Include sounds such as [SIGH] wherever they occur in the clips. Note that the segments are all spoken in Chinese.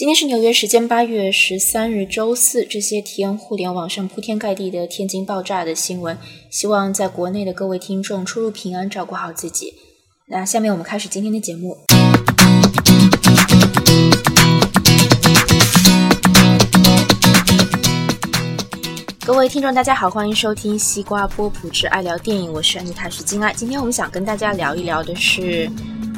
今天是纽约时间八月十三日周四。这些天互联网上铺天盖地的天津爆炸的新闻，希望在国内的各位听众出入平安，照顾好自己。那下面我们开始今天的节目。各位听众，大家好，欢迎收听西瓜波普之爱聊电影，我是安妮塔，徐金爱。今天我们想跟大家聊一聊的是。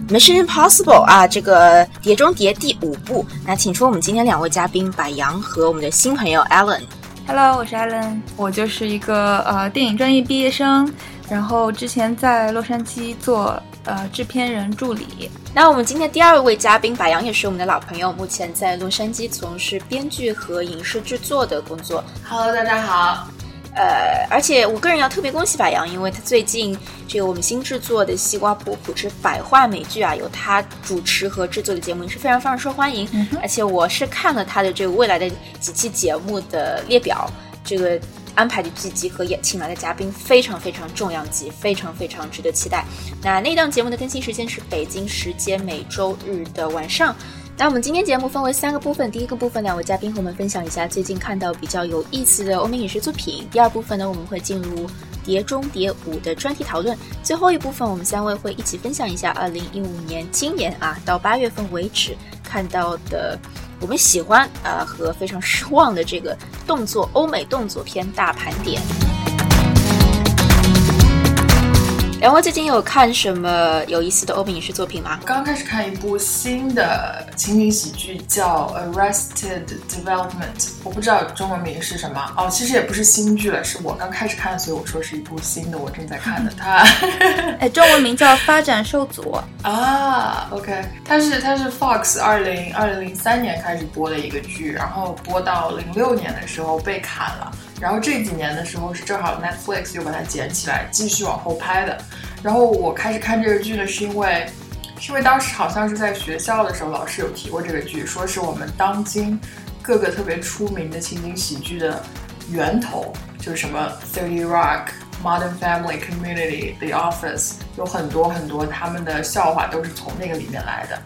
Mission Impossible 啊，这个《碟中谍》第五部，那请出我们今天两位嘉宾，柏杨和我们的新朋友 Alan。Hello，我是 Alan，我就是一个呃电影专业毕业生，然后之前在洛杉矶做呃制片人助理。那我们今天第二位嘉宾柏杨也是我们的老朋友，目前在洛杉矶从事编剧和影视制作的工作。Hello，大家好。呃，而且我个人要特别恭喜柏杨，因为他最近这个我们新制作的《西瓜波普之百话美剧》啊，由他主持和制作的节目也是非常非常受欢迎。而且我是看了他的这个未来的几期节目的列表，这个安排的剧集和也请来的嘉宾非常非常重量级，非常非常值得期待。那那档节目的更新时间是北京时间每周日的晚上。那我们今天节目分为三个部分，第一个部分，两位嘉宾和我们分享一下最近看到比较有意思的欧美影视作品。第二部分呢，我们会进入《碟中谍五》的专题讨论。最后一部分，我们三位会一起分享一下二零一五年今年啊到八月份为止看到的我们喜欢啊和非常失望的这个动作欧美动作片大盘点。两位最近有看什么有意思的欧美影视作品吗？刚开始看一部新的情景喜剧，叫《Arrested Development》，我不知道中文名是什么。哦，其实也不是新剧了，是我刚开始看，所以我说是一部新的，我正在看的。它，[LAUGHS] 哎，中文名叫《发展受阻》[LAUGHS] 啊。OK，它是它是 Fox 二零二零零三年开始播的一个剧，然后播到零六年的时候被砍了。然后这几年的时候是正好 Netflix 又把它捡起来继续往后拍的。然后我开始看这个剧呢，是因为，是因为当时好像是在学校的时候，老师有提过这个剧，说是我们当今各个特别出名的情景喜剧的源头，就是什么 Thirty Rock、Modern Family、Community、The Office，有很多很多他们的笑话都是从那个里面来的。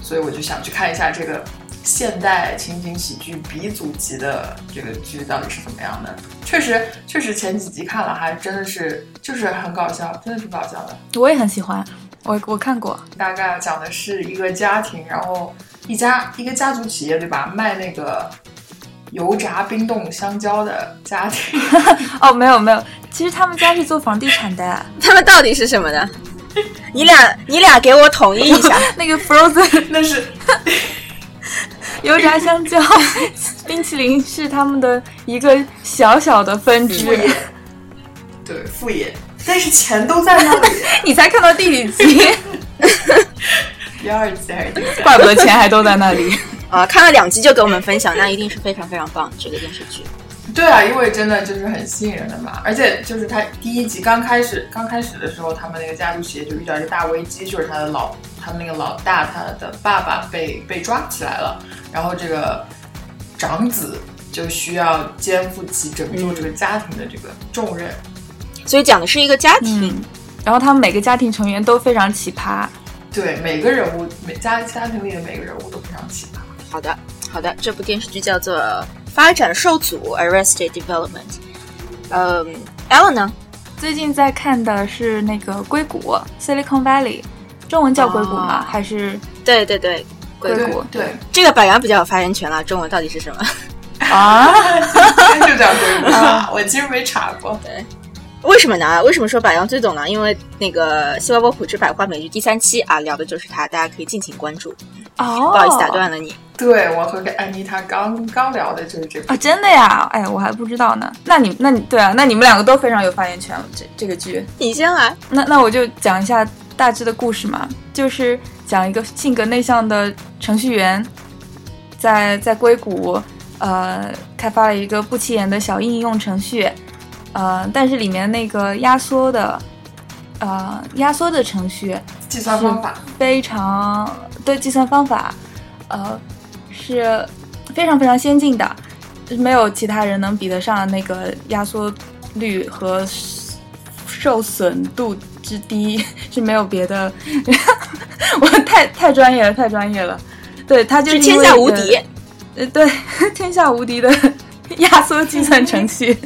所以我就想去看一下这个。现代情景喜剧鼻祖级的这个剧到底是怎么样的？确实，确实前几集看了，还真的是就是很搞笑，真的挺搞笑的。我也很喜欢，我我看过。大概讲的是一个家庭，然后一家一个家族企业，对吧？卖那个油炸冰冻香蕉的家庭。[LAUGHS] 哦，没有没有，其实他们家是做房地产的。[LAUGHS] 他们到底是什么的？你俩你俩给我统一一下。[LAUGHS] 那个 Frozen 那是。油炸香蕉 [LAUGHS] 冰淇淋是他们的一个小小的分支，对副业，但是钱都在那里。[LAUGHS] 你才看到第几集？[LAUGHS] 第二集还是第？怪不得钱还都在那里啊！看了两集就给我们分享，那一定是非常非常棒这个电视剧。对啊，因为真的就是很吸引人的嘛，而且就是他第一集刚开始刚开始的时候，他们那个家族企业就遇到一个大危机，就是他的老他们那个老大他的爸爸被被抓起来了。然后这个长子就需要肩负起拯救这个家庭的这个重任，所以讲的是一个家庭，然后他们每个家庭成员都非常奇葩，对每个人物每家家庭里的每个人物都非常奇葩。好的，好的，这部电视剧叫做《发展受阻》（Arrested Development）。嗯，Ellen 呢？最近在看的是那个《硅谷》（Silicon Valley），中文叫《硅谷》吗？还是？对对对。硅谷对这个百杨比较有发言权了，中文到底是什么啊？[LAUGHS] 就叫硅谷啊！[LAUGHS] 我其实没查过。对，为什么呢？为什么说百杨最懂呢？因为那个《西瓜波普之百花美剧》第三期啊，聊的就是它，大家可以尽情关注。哦，不好意思打断了你。对我和安妮她刚刚聊的就是这个啊，真的呀？哎，我还不知道呢。那你那你对啊，那你们两个都非常有发言权了。这这个剧，你先来。那那我就讲一下大致的故事嘛，就是。讲一个性格内向的程序员，在在硅谷，呃，开发了一个不起眼的小应用程序，呃，但是里面那个压缩的，呃，压缩的程序计算方法非常对计算方法，呃，是非常非常先进的，没有其他人能比得上那个压缩率和受损度之低，[LAUGHS] 是没有别的。[LAUGHS] 我太太专业了，太专业了。对他就是天下无敌。呃，对，[LAUGHS] 天下无敌的压缩计算程序。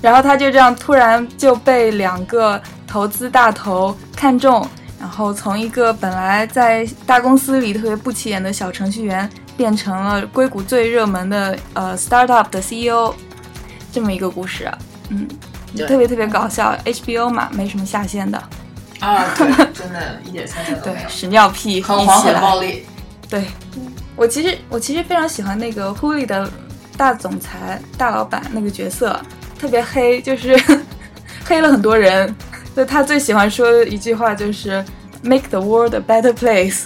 然后他就这样突然就被两个投资大头看中，然后从一个本来在大公司里特别不起眼的小程序员，变成了硅谷最热门的呃 startup 的 CEO，这么一个故事。嗯，特别特别搞笑，HBO 嘛，没什么下限的。啊，[LAUGHS] 对，真的一点下限都没有。屎尿屁，很黄很暴力。对，我其实我其实非常喜欢那个 Hulu 的大总裁大老板那个角色。特别黑，就是 [LAUGHS] 黑了很多人。就他最喜欢说的一句话就是 “Make the world a better place”。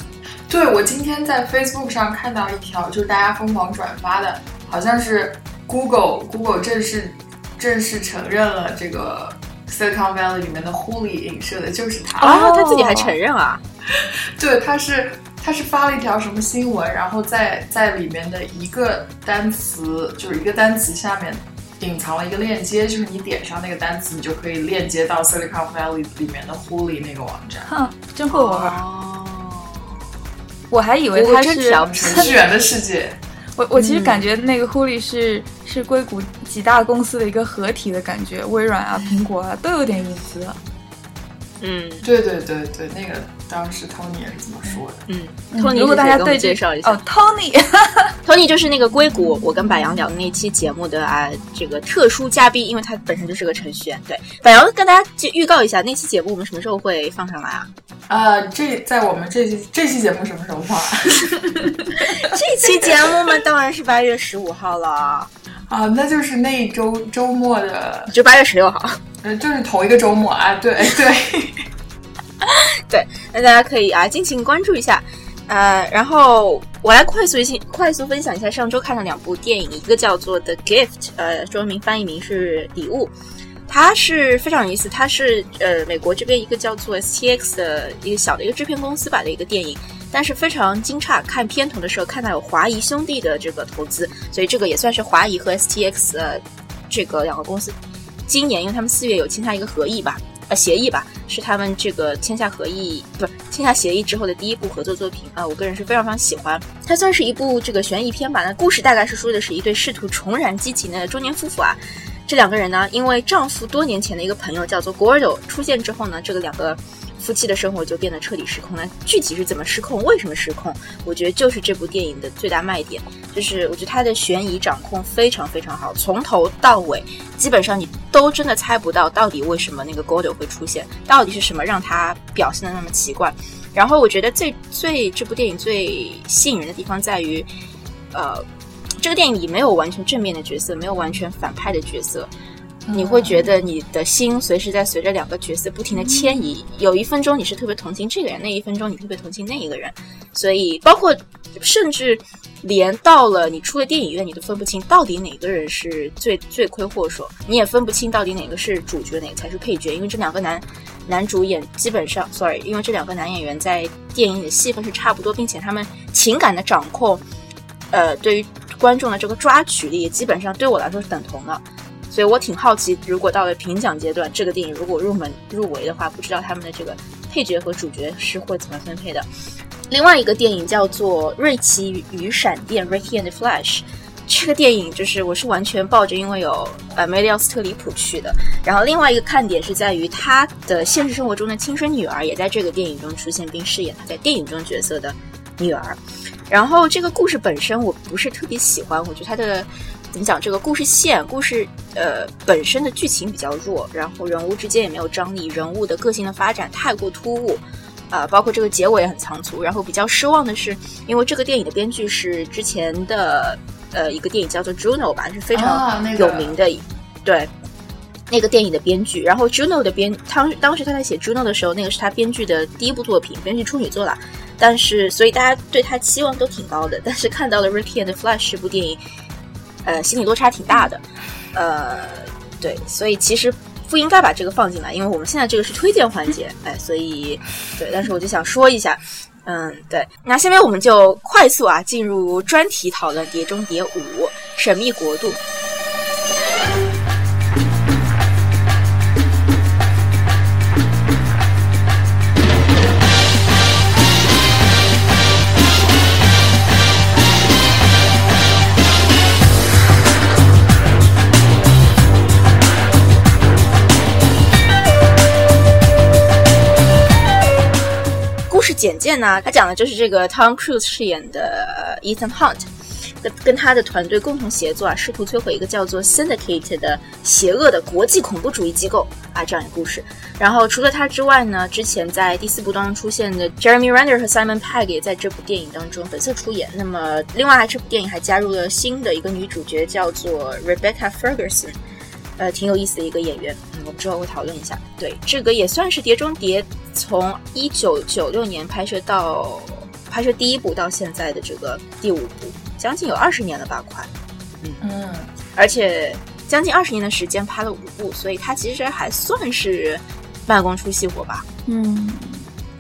对我今天在 Facebook 上看到一条，就是大家疯狂转发的，好像是 Google Google 正式正式承认了这个 Silicon Valley 里面的 Huli 影射的就是他。哦，他自己还承认啊？[LAUGHS] 对，他是他是发了一条什么新闻，然后在在里面的一个单词，就是一个单词下面。隐藏了一个链接，就是你点上那个单词，你就可以链接到 Silicon Valley 里面的 Huli 那个网站。哼，真会玩。我还以为它是程序员的世界。我我其实感觉那个 Huli 是是硅谷几大公司的一个合体的感觉，微软啊、苹果啊都有点影子。嗯，对对对对，那个当时 Tony 也是这么说的。嗯，Tony，如果大家对介绍一下哦，Tony，Tony [LAUGHS] 就是那个硅谷我跟柏杨聊的那期节目的啊，这个特殊嘉宾，因为他本身就是个程序员。对，柏杨跟大家预告一下，那期节目我们什么时候会放上来啊？呃，这在我们这期这期节目什么时候放？[LAUGHS] [LAUGHS] 这期节目嘛，当然是八月十五号了。啊，那就是那一周周末的，就八月十六号，嗯，就是头一个周末啊，对对 [LAUGHS] 对，那大家可以啊，敬请关注一下，呃，然后我来快速性快速分享一下上周看的两部电影，一个叫做《The Gift》，呃，中文名翻译名是礼物，它是非常有意思，它是呃美国这边一个叫做 STX 的一个小的一个制片公司吧的一个电影。但是非常惊诧，看片头的时候看到有华谊兄弟的这个投资，所以这个也算是华谊和 STX 呃这个两个公司今年，因为他们四月有签下一个合议吧，呃协议吧，是他们这个签下合议不是签下协议之后的第一部合作作品啊，我个人是非常非常喜欢。它算是一部这个悬疑片吧，那故事大概是说的是一对试图重燃激情的中年夫妇啊，这两个人呢，因为丈夫多年前的一个朋友叫做 Gordo 出现之后呢，这个两个。夫妻的生活就变得彻底失控那。具体是怎么失控？为什么失控？我觉得就是这部电影的最大卖点，就是我觉得它的悬疑掌控非常非常好，从头到尾基本上你都真的猜不到到底为什么那个 Gordo 会出现，到底是什么让他表现的那么奇怪。然后我觉得最最这部电影最吸引人的地方在于，呃，这个电影里没有完全正面的角色，没有完全反派的角色。你会觉得你的心随时在随着两个角色不停的迁移，有一分钟你是特别同情这个人，那一分钟你特别同情那一个人，所以包括甚至连到了你出了电影院，你都分不清到底哪个人是罪罪魁祸首，你也分不清到底哪个是主角，哪个才是配角，因为这两个男男主演基本上，sorry，因为这两个男演员在电影里的戏份是差不多，并且他们情感的掌控，呃，对于观众的这个抓取力也基本上对我来说是等同的。所以我挺好奇，如果到了评奖阶段，这个电影如果入门入围的话，不知道他们的这个配角和主角是会怎么分配的。另外一个电影叫做《瑞奇与闪电》（Ricky and Flash），这个电影就是我是完全抱着因为有呃梅丽奥斯特里普去的。然后另外一个看点是在于他的现实生活中的亲生女儿也在这个电影中出现，并饰演他在电影中角色的女儿。然后这个故事本身我不是特别喜欢，我觉得它的。怎么讲？这个故事线，故事呃本身的剧情比较弱，然后人物之间也没有张力，人物的个性的发展太过突兀，啊，包括这个结尾也很仓促。然后比较失望的是，因为这个电影的编剧是之前的呃一个电影叫做《Juno》吧，是非常有名的，对，那个电影的编剧。然后《Juno》的编，当当时他在写《Juno》的时候，那个是他编剧的第一部作品，编剧处女作啦。但是所以大家对他期望都挺高的。但是看到了《Ricky and Flash》这部电影。呃，心理落差挺大的，呃，对，所以其实不应该把这个放进来，因为我们现在这个是推荐环节，哎，所以对，但是我就想说一下，嗯，对，那下面我们就快速啊进入专题讨论《碟中谍五：神秘国度》。简介呢，它讲的就是这个 Tom Cruise 饰演的 Ethan Hunt。跟他的团队共同协作啊，试图摧毁一个叫做 Syndicate 的邪恶的国际恐怖主义机构啊，这样一个故事。然后除了他之外呢，之前在第四部当中出现的 Jeremy Renner 和 Simon Pegg 也在这部电影当中本色出演。那么另外，这部电影还加入了新的一个女主角，叫做 Rebecca Ferguson，呃，挺有意思的一个演员。嗯，我们之后会讨论一下。对，这个也算是《碟中谍》从一九九六年拍摄到拍摄第一部到现在的这个第五部。将近有二十年了吧，快，嗯嗯，而且将近二十年的时间拍了五部，所以它其实还算是慢工出细活吧。嗯，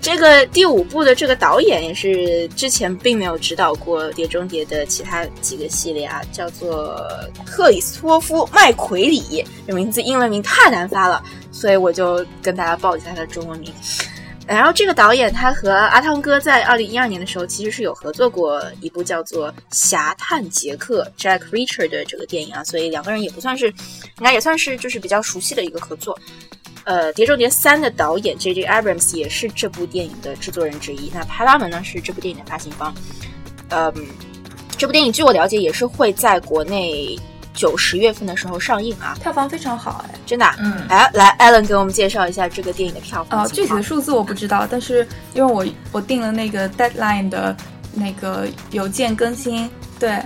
这个第五部的这个导演也是之前并没有指导过《碟中谍》的其他几个系列啊，叫做克里斯托夫·麦奎里，这名字英文名太难发了，所以我就跟大家报一下他的中文名。然后这个导演他和阿汤哥在二零一二年的时候其实是有合作过一部叫做《侠探杰克》（Jack Reacher） 的这个电影啊，所以两个人也不算是，应该也算是就是比较熟悉的一个合作。呃，《碟中谍三》的导演 J.J. Abrams 也是这部电影的制作人之一。那派拉蒙呢是这部电影的发行方。嗯，这部电影据我了解也是会在国内。九十月份的时候上映啊，票房非常好哎，真的。嗯，来来，Allen 给我们介绍一下这个电影的票房。哦，具体的数字我不知道，但是因为我我订了那个 Deadline 的那个邮件更新，对，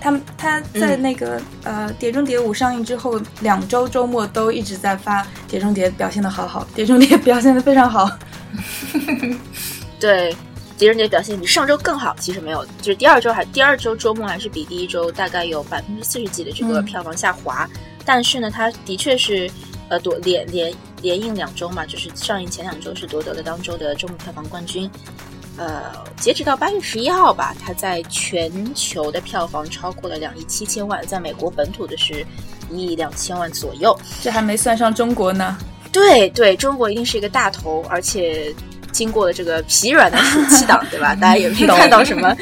他们他在那个呃《碟中谍五》上映之后两周周末都一直在发《碟中谍》表现的好好，《碟中谍》[LAUGHS] 表现的非常好。[LAUGHS] 对。碟中谍表现比上周更好，其实没有，就是第二周还第二周周末还是比第一周大概有百分之四十几的这个票房下滑，但是呢，它的确是呃夺连连连映两周嘛，就是上映前两周是夺得了当周的周末票房冠军，呃，截止到八月十一号吧，它在全球的票房超过了两亿七千万，在美国本土的是一亿两千万左右，这还没算上中国呢。对对，中国一定是一个大头，而且。经过了这个疲软的暑期档，[LAUGHS] 对吧？大家也没看到什么。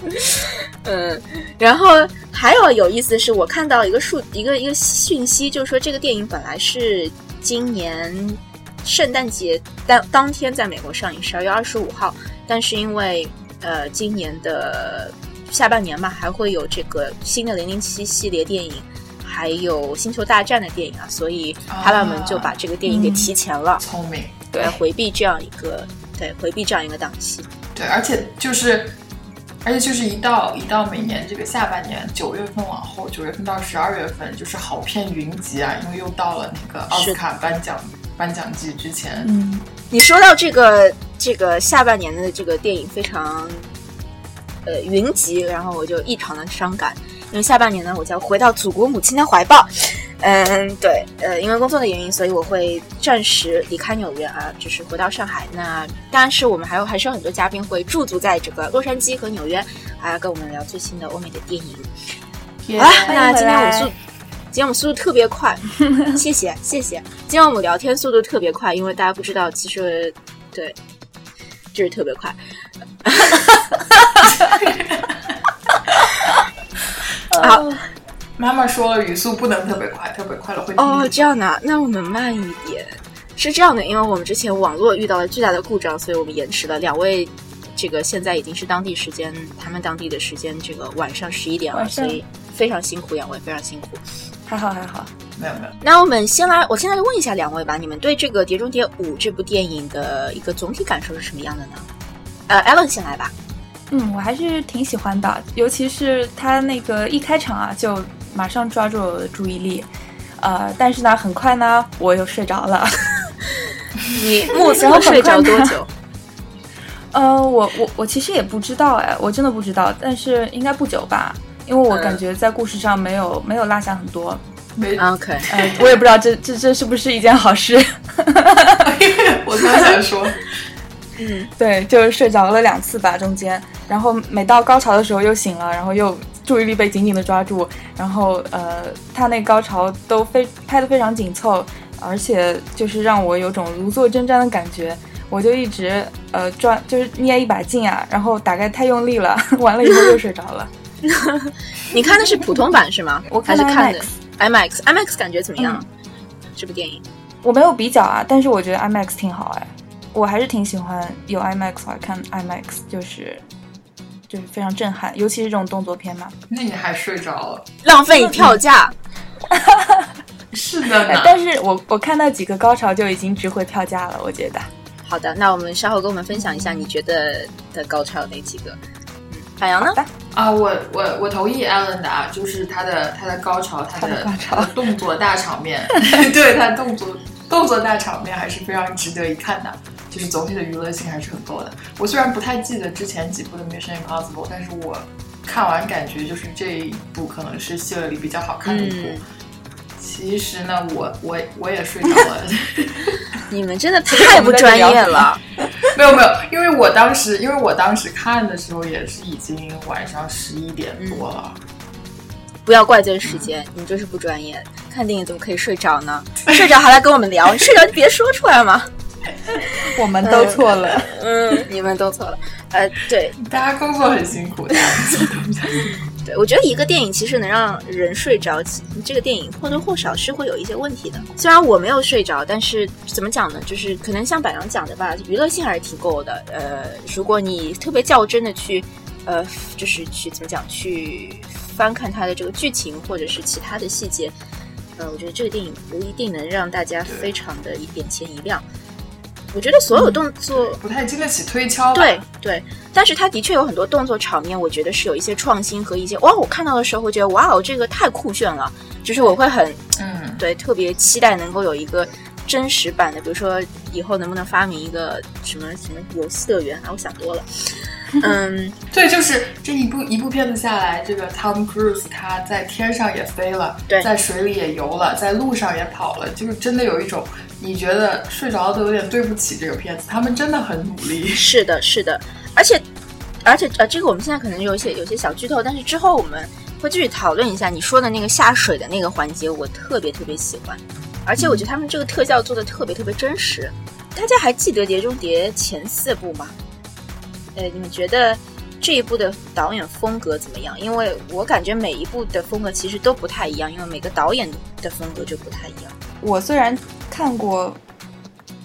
[LAUGHS] 嗯，然后还有有意思的是，我看到一个数一个一个讯息，就是说这个电影本来是今年圣诞节当当天在美国上映，十二月二十五号，但是因为呃今年的下半年嘛，还会有这个新的零零七系列电影，还有星球大战的电影啊，所以哈拉们就把这个电影给提前了。聪明。对，回避这样一个，对，回避这样一个档期。对，而且就是，而且就是一到一到每年这个下半年九月份往后，九月份到十二月份就是好片云集啊，因为又到了那个奥斯卡颁奖颁奖季之前。嗯，你说到这个这个下半年的这个电影非常，呃，云集，然后我就异常的伤感，因为下半年呢，我将回到祖国母亲的怀抱。[LAUGHS] 嗯，对，呃，因为工作的原因，所以我会暂时离开纽约啊，就是回到上海。那当然是我们还有还是有很多嘉宾会驻足在这个洛杉矶和纽约，啊，跟我们聊最新的欧美的电影。好了，那今天我们速，今天我们速度特别快，[LAUGHS] 谢谢谢谢。今天我们聊天速度特别快，因为大家不知道，其实对，就是特别快。好。妈妈说了，语速不能特别快，特别快了会哦，这样的，那我们慢一点。是这样的，因为我们之前网络遇到了巨大的故障，所以我们延迟了。两位，这个现在已经是当地时间，他们当地的时间，这个晚上十一点了，所以非常辛苦，两位非常辛苦。还好还好，没有没有。那我们先来，我现在问一下两位吧，你们对这个《碟中谍五》这部电影的一个总体感受是什么样的呢？呃，Allen 先来吧。嗯，我还是挺喜欢的，尤其是他那个一开场啊就。马上抓住我的注意力，呃，但是呢，很快呢，我又睡着了。[LAUGHS] 你目测睡着多久？[LAUGHS] 呃，我我我其实也不知道哎，我真的不知道，但是应该不久吧，因为我感觉在故事上没有没有落下很多。没 OK，呃，我也不知道这这这是不是一件好事。[LAUGHS] 我刚想说，[LAUGHS] 嗯，对，就是睡着了两次吧，中间，然后每到高潮的时候又醒了，然后又。注意力被紧紧的抓住，然后呃，他那高潮都非拍的非常紧凑，而且就是让我有种如坐针毡的感觉，我就一直呃抓，就是捏一把劲啊，然后大概太用力了，[LAUGHS] 完了以后又睡着了。[LAUGHS] 你看的是普通版是吗？我还是看的 IMAX，IMAX 感觉怎么样？这部电影我没有比较啊，但是我觉得 IMAX 挺好哎。我还是挺喜欢有 IMAX 来看 IMAX，就是就是非常震撼，尤其是这种动作片嘛。那你还睡着了？浪费票价。[LAUGHS] 是的，但是我我看到几个高潮就已经值回票价了，我觉得。好的，那我们稍后跟我们分享一下你觉得的高潮有哪几个？海洋呢？啊，我我我同意 Allen 的啊，就是他的他的高潮，他的动作大场面，[LAUGHS] 对他动作动作大场面还是非常值得一看的，就是总体的娱乐性还是很够的。我虽然不太记得之前几部的 Mission Impossible，但是我看完感觉就是这一部可能是系列里比较好看的一部。其实呢，我我我也睡着了。[LAUGHS] 你们真的太不专业了。[LAUGHS] [LAUGHS] 没有没有，因为我当时因为我当时看的时候也是已经晚上十一点多了。不要怪罪时间，你就是不专业。看电影怎么可以睡着呢？[LAUGHS] 睡着还来跟我们聊，[LAUGHS] 睡着就别说出来嘛。我们都错了，嗯，你们都错了。呃，对，大家工作很辛苦，大家工作对，我觉得一个电影其实能让人睡着，这个电影或多或少是会有一些问题的。虽然我没有睡着，但是怎么讲呢？就是可能像百阳讲的吧，娱乐性还是挺够的。呃，如果你特别较真的去，呃，就是去怎么讲，去翻看它的这个剧情或者是其他的细节，呃，我觉得这个电影不一定能让大家非常的眼前一亮。我觉得所有动作不太经得起推敲。对对，但是它的确有很多动作场面，我觉得是有一些创新和一些哇，我看到的时候会觉得哇哦，这个太酷炫了，就是我会很嗯，对，特别期待能够有一个真实版的，比如说以后能不能发明一个什么什么游戏乐园啊？我想多了。嗯，[LAUGHS] 对，就是这一部一部片子下来，这个 Tom Cruise 他在天上也飞了，对，在水里也游了，在路上也跑了，就是真的有一种。你觉得睡着了都有点对不起这个片子，他们真的很努力。[LAUGHS] 是的，是的，而且，而且呃，这个我们现在可能有一些有些小剧透，但是之后我们会继续讨论一下你说的那个下水的那个环节，我特别特别喜欢，而且我觉得他们这个特效做的特别特别真实。大家还记得《碟中谍》前四部吗？呃，你们觉得这一部的导演风格怎么样？因为我感觉每一部的风格其实都不太一样，因为每个导演的风格就不太一样。我虽然。看过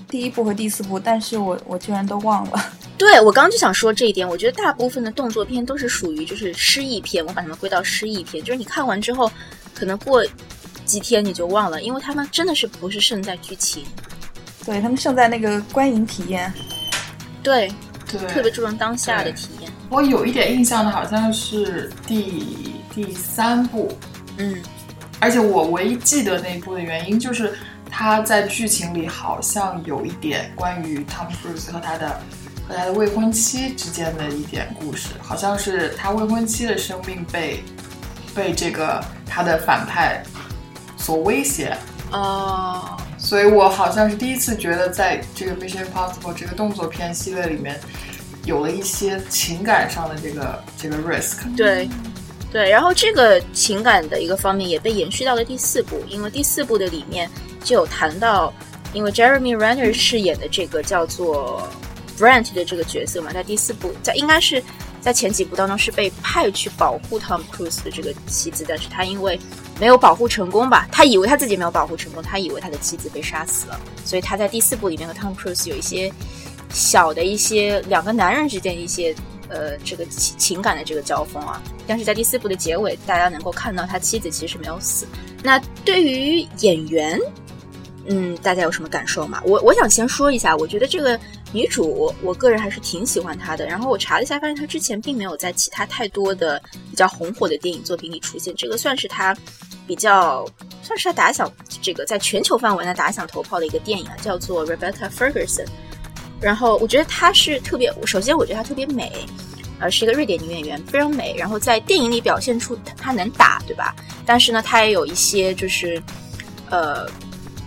第一部和第四部，但是我我居然都忘了。[LAUGHS] 对我刚刚就想说这一点，我觉得大部分的动作片都是属于就是失忆片，我把它们归到失忆片，就是你看完之后，可能过几天你就忘了，因为他们真的是不是胜在剧情，对他们胜在那个观影体验，对对，特别注重当下的体验。我有一点印象的，好像是第第三部，嗯，而且我唯一记得那一部的原因就是。他在剧情里好像有一点关于 Tom Cruise 和他的和他的未婚妻之间的一点故事，好像是他未婚妻的生命被被这个他的反派所威胁哦，所以我好像是第一次觉得在这个 Mission Impossible 这个动作片系列里面有了一些情感上的这个这个 risk。对对，然后这个情感的一个方面也被延续到了第四部，因为第四部的里面。就有谈到，因为 Jeremy Renner 饰演的这个叫做 Brent 的这个角色嘛，在第四部，在应该是在前几部当中是被派去保护 Tom Cruise 的这个妻子，但是他因为没有保护成功吧，他以为他自己没有保护成功，他以为他的妻子被杀死了，所以他在第四部里面和 Tom Cruise 有一些小的一些两个男人之间一些呃这个情情感的这个交锋啊，但是在第四部的结尾，大家能够看到他妻子其实没有死。那对于演员。嗯，大家有什么感受吗？我我想先说一下，我觉得这个女主，我个人还是挺喜欢她的。然后我查了一下，发现她之前并没有在其他太多的比较红火的电影作品里出现。这个算是她比较算是她打响这个在全球范围内打响头炮的一个电影啊，叫做 Rebecca Ferguson。然后我觉得她是特别，首先我觉得她特别美，呃，是一个瑞典女演员，非常美。然后在电影里表现出她能打，对吧？但是呢，她也有一些就是呃。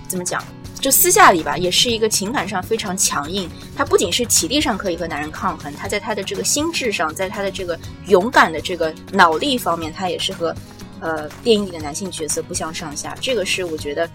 怎么讲？就私下里吧，也是一个情感上非常强硬。她不仅是体力上可以和男人抗衡，她在她的这个心智上，在她的这个勇敢的这个脑力方面，她也是和呃电影里的男性角色不相上下。这个是我觉得，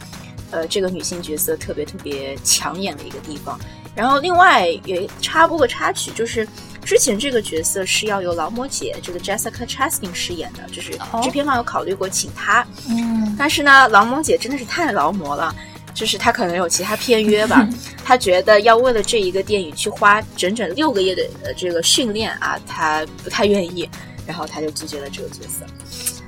呃，这个女性角色特别特别抢眼的一个地方。然后另外也插播个插曲，就是之前这个角色是要由劳模姐这个 Jessica Chastain 饰演的，就是制片方有考虑过请她，嗯，但是呢，劳模姐真的是太劳模了。就是他可能有其他片约吧，[LAUGHS] 他觉得要为了这一个电影去花整整六个月的呃这个训练啊，他不太愿意，然后他就拒绝了这个角色。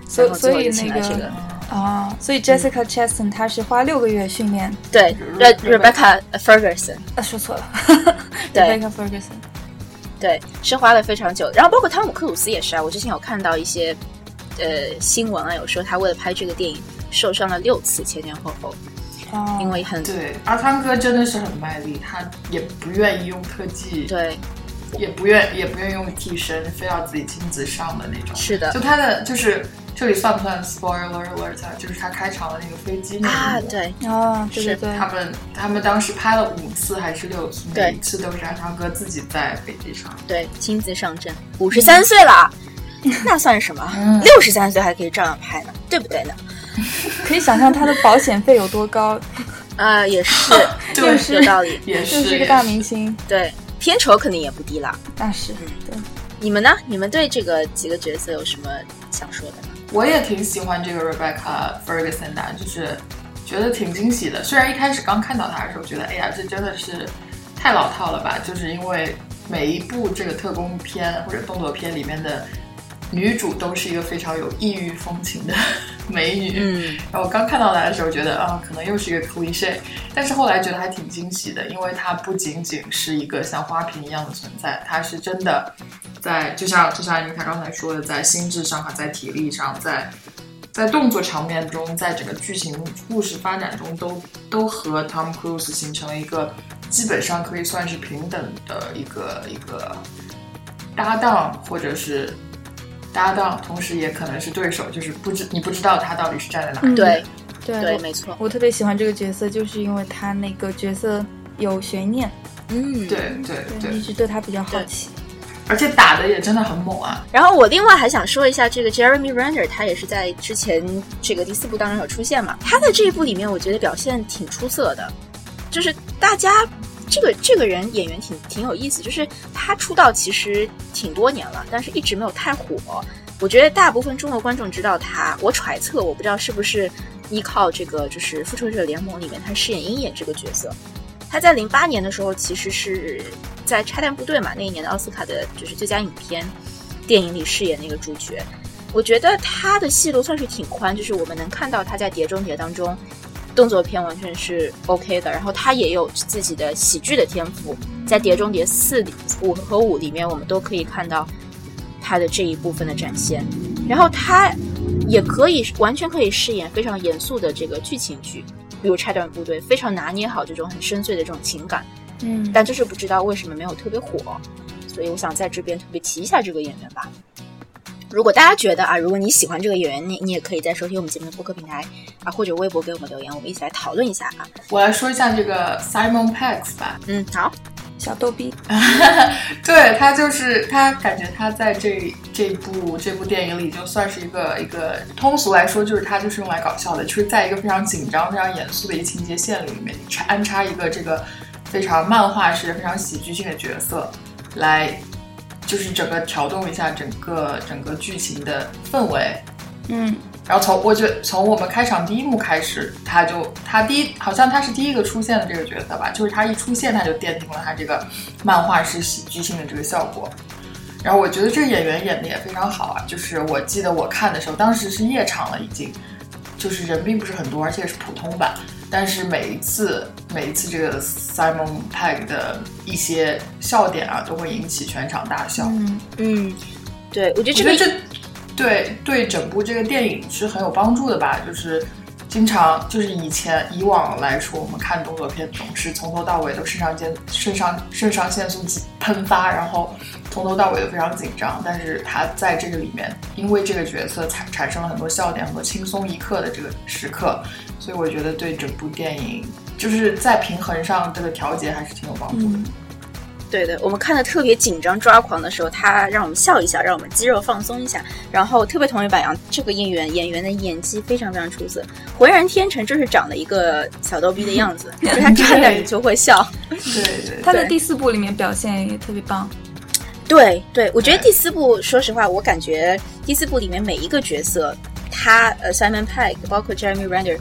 所然后最后所以那个啊，所以 Jessica Chastain 她是花六个月训练，对呃 Rebecca Ferguson，啊，说错了 [LAUGHS] 对，Rebecca Ferguson。对，是花了非常久。然后包括汤姆克鲁斯也是啊，我之前有看到一些呃新闻啊，有说他为了拍这个电影受伤了六次，前前后后，哦，因为很对，阿汤哥真的是很卖力，他也不愿意用特技，对也不愿也不愿意用替身，非要自己亲自上的那种。是的就他的就是这里算不算 spoiler alert？啊就是他开场的那个飞机啊对哦，对是对对，他们他们当时拍了五次还是六次，每一次都是阿汤哥自己在飞机上。对，亲自上阵，五十三岁了，[LAUGHS] 那算什么？嗯六十三岁还可以照样拍呢，对不对呢？[LAUGHS] 可以想象他的保险费有多高，啊、[LAUGHS] 也是，[LAUGHS] 对是有道理。也就是是一个大明星，对，片酬肯定也不低啦。那是嗯对。你们呢？你们对这个几个角色有什么想说的呢？我也挺喜欢这个 Rebecca Ferguson 的，就是觉得挺惊喜的。虽然一开始刚看到她的时候，觉得哎呀，这真的是太老套了吧，就是因为每一部这个特工片或者动作片里面的女主都是一个非常有异域风情的美女。嗯，然后我刚看到她的时候，觉得啊，可能又是一个 cliche，但是后来觉得还挺惊喜的，因为她不仅仅是一个像花瓶一样的存在，她是真的在，就像就像妮卡刚才说的，在心智上和在体力上，在在动作场面中，在整个剧情故事发展中都都和 Tom Cruise 形成了一个基本上可以算是平等的一个一个搭档，或者是。搭档，同时也可能是对手，就是不知你不知道他到底是站在哪里。嗯对对，对没错。我特别喜欢这个角色，就是因为他那个角色有悬念，嗯，对对对，对一，直对他比较好奇。而且打的也真的很猛啊！然后我另外还想说一下，这个 Jeremy Renner，他也是在之前这个第四部当中有出现嘛。他在这一部里面，我觉得表现挺出色的，就是大家这个这个人演员挺挺有意思，就是他出道其实挺多年了，但是一直没有太火。我觉得大部分中国观众知道他，我揣测，我不知道是不是依靠这个就是《复仇者联盟》里面他饰演鹰眼这个角色。他在零八年的时候其实是在《拆弹部队》嘛，那一年的奥斯卡的就是最佳影片电影里饰演那个主角。我觉得他的戏路算是挺宽，就是我们能看到他在《碟中谍》当中动作片完全是 OK 的，然后他也有自己的喜剧的天赋，在《碟中谍四》五和五里面，我们都可以看到他的这一部分的展现。然后他也可以完全可以饰演非常严肃的这个剧情剧，比如《拆弹部队》，非常拿捏好这种很深邃的这种情感。嗯，但就是不知道为什么没有特别火，所以我想在这边特别提一下这个演员吧。如果大家觉得啊，如果你喜欢这个演员，你你也可以在收听我们节目的播客平台啊，或者微博给我们留言，我们一起来讨论一下啊。我来说一下这个 Simon Pegg 吧，嗯，好，小逗逼，[LAUGHS] 对他就是他，感觉他在这这部这部电影里就算是一个一个通俗来说，就是他就是用来搞笑的，就是在一个非常紧张、非常严肃的一个情节线里面插安插一个这个非常漫画式、非常喜剧性的角色，来就是整个调动一下整个整个剧情的氛围。嗯，然后从我觉得从我们开场第一幕开始，他就他第一好像他是第一个出现的这个角色吧，就是他一出现他就奠定了他这个漫画式喜剧性的这个效果。然后我觉得这个演员演的也非常好啊，就是我记得我看的时候，当时是夜场了已经，就是人并不是很多，而且是普通版。但是每一次每一次这个 Simon Pegg 的一些笑点啊，都会引起全场大笑。嗯，嗯，对我觉得这个我觉得这对对整部这个电影是很有帮助的吧，就是经常就是以前以往来说，我们看动作片总是从头到尾都肾上腺肾上肾上腺素喷发，然后从头到尾都非常紧张。但是他在这个里面，因为这个角色产产生了很多笑点，很多轻松一刻的这个时刻，所以我觉得对整部电影就是在平衡上这个调节还是挺有帮助的。对对，我们看的特别紧张抓狂的时候，他让我们笑一笑，让我们肌肉放松一下。然后特别同意板杨这个演员演员的演技非常非常出色，浑然天成，就是长了一个小逗逼的样子，[LAUGHS] 就是他看到你就会笑。对对，他在第四部里面表现也特别棒。对对，我觉得第四部，说实话，我感觉第四部里面每一个角色，他呃 Simon Pegg，包括 Jeremy Renner，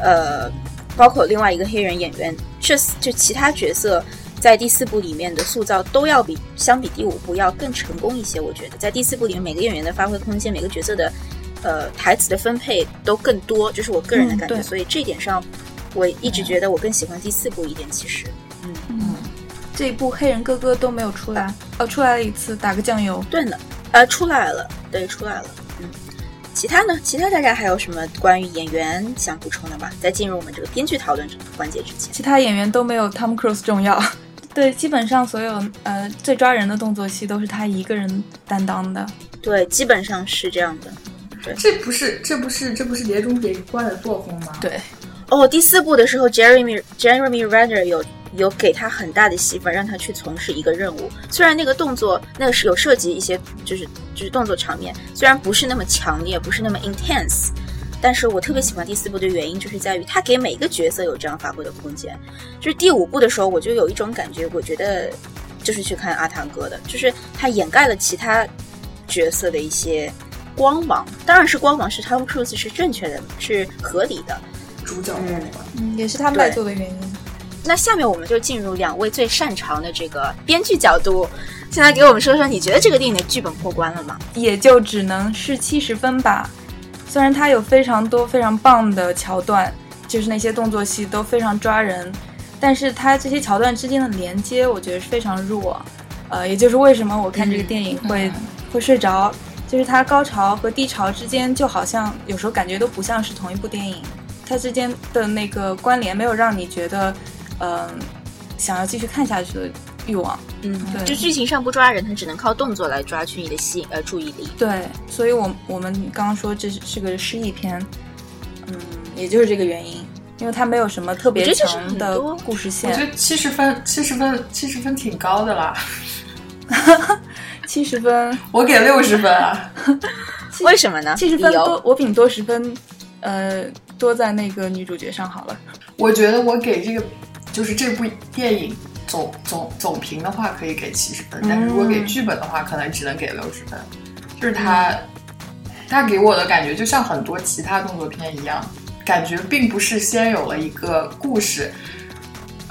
呃，包括另外一个黑人演员，这就其他角色在第四部里面的塑造都要比相比第五部要更成功一些。我觉得在第四部里面，每个演员的发挥空间，每个角色的呃台词的分配都更多，这是我个人的感觉。所以这一点上，我一直觉得我更喜欢第四部一点。其实，嗯嗯，这一部黑人哥哥都没有出来，哦，出来了一次，打个酱油。对呢，呃，出来了，对，出来了。嗯，其他呢？其他大家还有什么关于演员想补充的吗？在进入我们这个编剧讨论环节之前，其他演员都没有 Tom Cruise 重要。对，基本上所有呃最抓人的动作戏都是他一个人担当的。对，基本上是这样的。对，这不是这不是这不是《碟中谍》关的作风吗？对。哦，第四部的时候，Jeremy Jeremy Renner 有有给他很大的戏份，让他去从事一个任务。虽然那个动作那个是有涉及一些，就是就是动作场面，虽然不是那么强烈，不是那么 intense。但是我特别喜欢第四部的原因，就是在于他给每一个角色有这样发挥的空间。就是第五部的时候，我就有一种感觉，我觉得就是去看阿汤哥的，就是他掩盖了其他角色的一些光芒。当然是光芒是 Tom Cruise 是正确的，是合理的。主角嗯，也是他卖座的原因。那下面我们就进入两位最擅长的这个编剧角度，现在给我们说说，你觉得这个电影的剧本过关了吗？也就只能是七十分吧。虽然它有非常多非常棒的桥段，就是那些动作戏都非常抓人，但是它这些桥段之间的连接，我觉得是非常弱。呃，也就是为什么我看这个电影会会睡着，就是它高潮和低潮之间就好像有时候感觉都不像是同一部电影，它之间的那个关联没有让你觉得，嗯，想要继续看下去的。欲望，嗯，对，就剧情上不抓人，他只能靠动作来抓取你的吸引呃注意力。对，所以，我我们刚刚说这是个失忆片，嗯，也就是这个原因，因为它没有什么特别长的故事线。我觉得七十分，七十分，七十分挺高的啦。[LAUGHS] 七十分，[LAUGHS] 我给六十分啊。为什么呢？七十分多，我比你多十分，呃，多在那个女主角上好了。我觉得我给这个就是这部电影。总总总评的话可以给七十分，但是如果给剧本的话，可能只能给六十分。就是他，他给我的感觉就像很多其他动作片一样，感觉并不是先有了一个故事，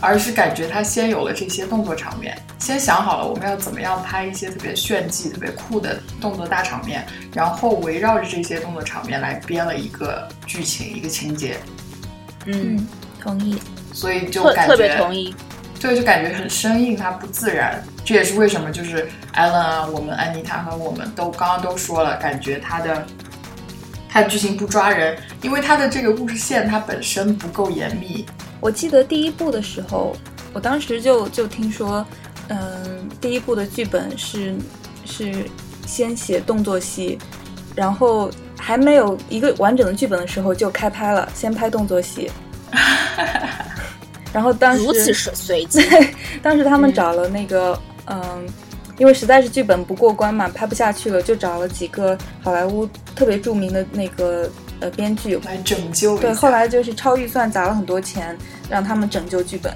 而是感觉他先有了这些动作场面，先想好了我们要怎么样拍一些特别炫技、特别酷的动作大场面，然后围绕着这些动作场面来编了一个剧情、一个情节。嗯，同意。所以就感觉特别同意。对，就感觉很生硬，它不自然。这也是为什么，就是艾伦啊，我们安妮塔和我们都刚刚都说了，感觉它的它的剧情不抓人，因为它的这个故事线它本身不够严密。我记得第一部的时候，我当时就就听说，嗯，第一部的剧本是是先写动作戏，然后还没有一个完整的剧本的时候就开拍了，先拍动作戏。[LAUGHS] 然后当时如此随 [LAUGHS] 随机，当时他们找了那个嗯，因为实在是剧本不过关嘛，拍不下去了，就找了几个好莱坞特别著名的那个呃编剧。来拯救。对，后来就是超预算砸了很多钱，让他们拯救剧本，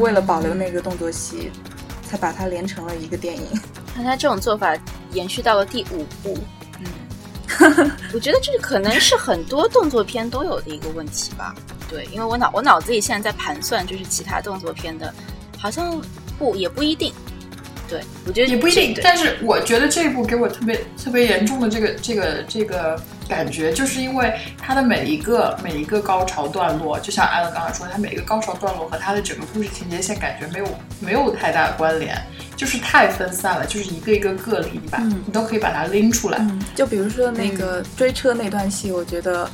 为了保留那个动作戏，才把它连成了一个电影。[LAUGHS] 那他这种做法延续到了第五部，嗯，[LAUGHS] 我觉得这可能是很多动作片都有的一个问题吧。对，因为我脑我脑子里现在在盘算，就是其他动作片的，好像不也不一定。对，我觉得也不一定。但是我觉得这一部给我特别特别严重的这个这个这个感觉，就是因为它的每一个每一个高潮段落，就像艾伦刚才说，它每一个高潮段落和它的整个故事情节线感觉没有没有太大的关联，就是太分散了，就是一个一个个例，你把你都可以把它拎出来。就比如说那个追车那段戏，我觉得。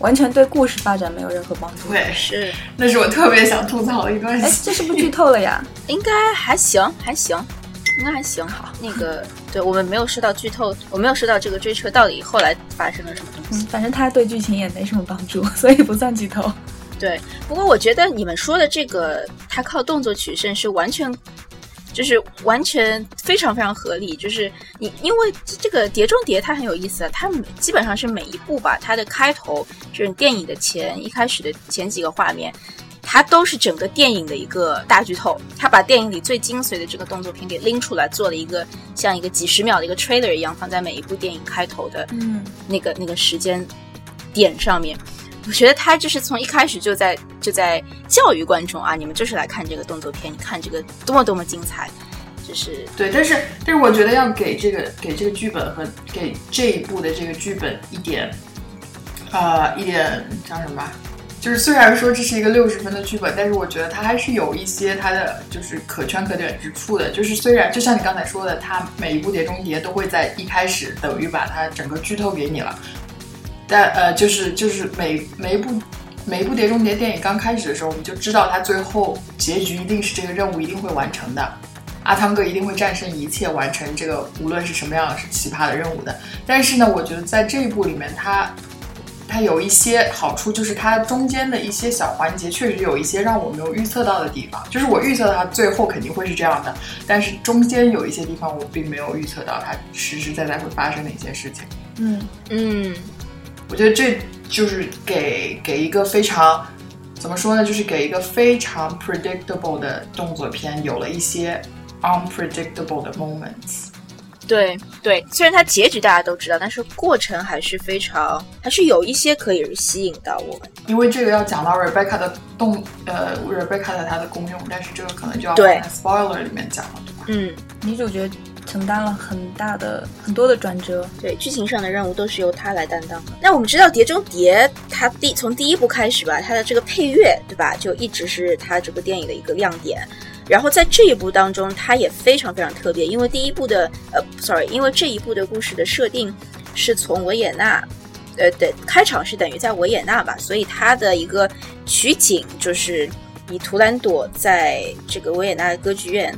完全对故事发展没有任何帮助。对，是，那是我特别想吐槽的一段戏。哎，这是不是剧透了呀？[LAUGHS] 应该还行，还行，应该还行。好，那个，对我们没有说到剧透，我没有说到这个追车到底后来发生了什么东西。反正他对剧情也没什么帮助，所以不算剧透。对，不过我觉得你们说的这个，他靠动作取胜是完全。就是完全非常非常合理，就是你因为这个《碟中谍》它很有意思，它基本上是每一部吧，它的开头就是电影的前一开始的前几个画面，它都是整个电影的一个大剧透，它把电影里最精髓的这个动作片给拎出来，做了一个像一个几十秒的一个 trailer 一样，放在每一部电影开头的嗯那个那个时间点上面。我觉得他就是从一开始就在就在教育观众啊，你们就是来看这个动作片，你看这个多么多么精彩，就是对。但是但是我觉得要给这个给这个剧本和给这一部的这个剧本一点，呃，一点叫什么？就是虽然说这是一个六十分的剧本，但是我觉得它还是有一些它的就是可圈可点之处的。就是虽然就像你刚才说的，它每一部《碟中谍》都会在一开始等于把它整个剧透给你了，但呃，就是就是每每一部每一部《碟中谍》电影刚开始的时候，我们就知道它最后结局一定是这个任务一定会完成的，阿汤哥一定会战胜一切，完成这个无论是什么样是奇葩的任务的。但是呢，我觉得在这一部里面，它它有一些好处，就是它中间的一些小环节确实有一些让我没有预测到的地方。就是我预测它最后肯定会是这样的，但是中间有一些地方我并没有预测到它实实在在会发生的一些事情。嗯嗯，我觉得这就是给给一个非常怎么说呢，就是给一个非常 predictable 的动作片有了一些 unpredictable 的 moments。对对，虽然它结局大家都知道，但是过程还是非常，还是有一些可以吸引到我们。因为这个要讲到 Rebecca 的动，呃，Rebecca 的它的功用，但是这个可能就要对放在 spoiler 里面讲了，对吧？嗯，女主角承担了很大的很多的转折。对，剧情上的任务都是由他来担当的。那我们知道《碟中谍》，它第从第一部开始吧，它的这个配乐，对吧，就一直是它这个电影的一个亮点。然后在这一部当中，它也非常非常特别，因为第一部的呃，sorry，因为这一部的故事的设定是从维也纳，呃，对，开场是等于在维也纳吧，所以它的一个取景就是以图兰朵在这个维也纳歌剧院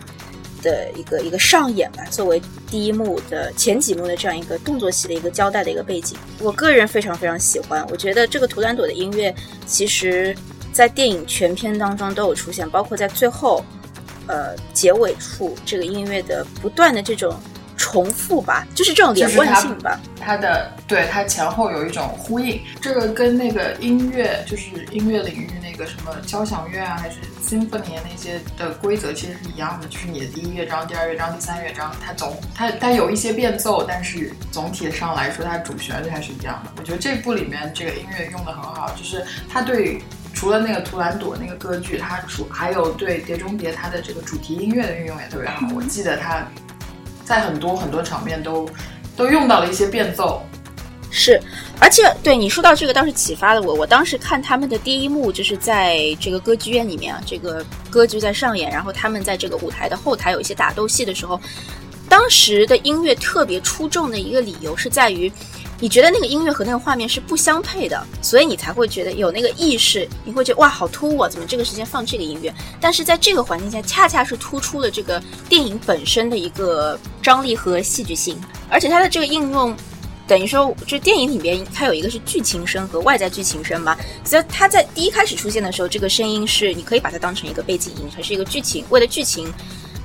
的一个一个上演吧，作为第一幕的前几幕的这样一个动作戏的一个交代的一个背景。我个人非常非常喜欢，我觉得这个图兰朵的音乐其实在电影全片当中都有出现，包括在最后。呃，结尾处这个音乐的不断的这种重复吧，就是这种连贯性吧。它的对它前后有一种呼应，这个跟那个音乐，就是音乐领域那个什么交响乐啊，还是 symphony 那些的规则其实是一样的，就是你的第一乐章、第二乐章、第三乐章，它总它它有一些变奏，但是总体上来说，它主旋律还是一样的。我觉得这部里面这个音乐用的很好，就是它对。除了那个图兰朵那个歌剧，它主还有对《碟中谍》它的这个主题音乐的运用也特别好。我记得它在很多很多场面都都用到了一些变奏。是，而且对你说到这个倒是启发了我。我当时看他们的第一幕，就是在这个歌剧院里面啊，这个歌剧在上演，然后他们在这个舞台的后台有一些打斗戏的时候，当时的音乐特别出众的一个理由是在于。你觉得那个音乐和那个画面是不相配的，所以你才会觉得有那个意识，你会觉得哇好突兀，啊，怎么这个时间放这个音乐？但是在这个环境下，恰恰是突出了这个电影本身的一个张力和戏剧性，而且它的这个应用，等于说就电影里边它有一个是剧情声和外在剧情声嘛，所以它在第一开始出现的时候，这个声音是你可以把它当成一个背景音，它是一个剧情，为了剧情。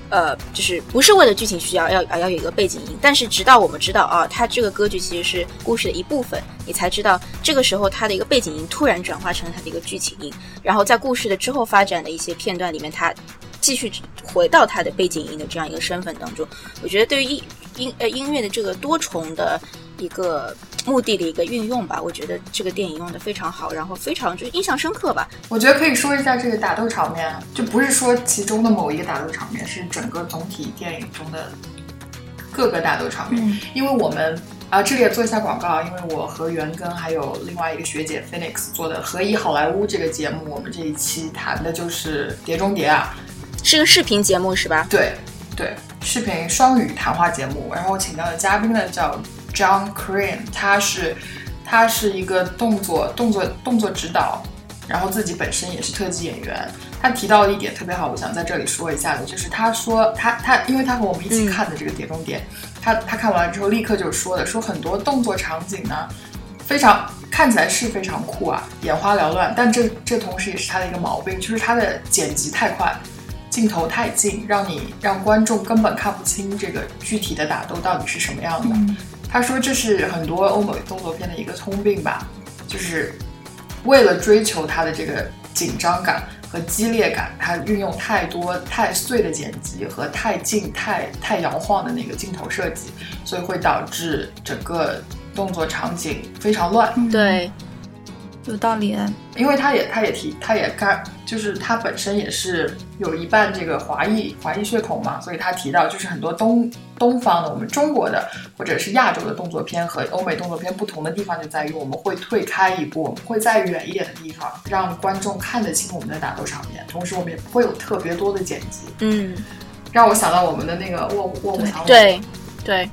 呃，就是不是为了剧情需要，要啊要有一个背景音，但是直到我们知道啊，它这个歌剧其实是故事的一部分，你才知道这个时候它的一个背景音突然转化成了它的一个剧情音，然后在故事的之后发展的一些片段里面，它继续回到它的背景音的这样一个身份当中。我觉得对于音音呃音乐的这个多重的一个。目的的一个运用吧，我觉得这个电影用的非常好，然后非常就是印象深刻吧。我觉得可以说一下这个打斗场面，就不是说其中的某一个打斗场面，是整个总体电影中的各个打斗场面。因为我们啊，这里也做一下广告，因为我和袁根还有另外一个学姐 Phoenix 做的《何以好莱坞》这个节目，我们这一期谈的就是《碟中谍》啊，是个视频节目是吧？对对，视频双语谈话节目，然后请到的嘉宾呢叫。John Crane，他是他是一个动作动作动作指导，然后自己本身也是特技演员。他提到一点特别好，我想在这里说一下的，就是他说他他，因为他和我们一起看的这个《碟中谍》，他他看完了之后立刻就说的，说很多动作场景呢，非常看起来是非常酷啊，眼花缭乱，但这这同时也是他的一个毛病，就是他的剪辑太快，镜头太近，让你让观众根本看不清这个具体的打斗到底是什么样的。他说：“这是很多欧美动作片的一个通病吧，就是为了追求它的这个紧张感和激烈感，它运用太多太碎的剪辑和太近、太太摇晃的那个镜头设计，所以会导致整个动作场景非常乱。”对。有道理。因为他也他也提他也干，就是他本身也是有一半这个华裔华裔血统嘛，所以他提到就是很多东东方的我们中国的或者是亚洲的动作片和欧美动作片不同的地方就在于我们会退开一步，我们会在远一点的地方让观众看得清我们的打斗场面，同时我们也不会有特别多的剪辑。嗯，让我想到我们的那个卧卧虎藏龙，对对，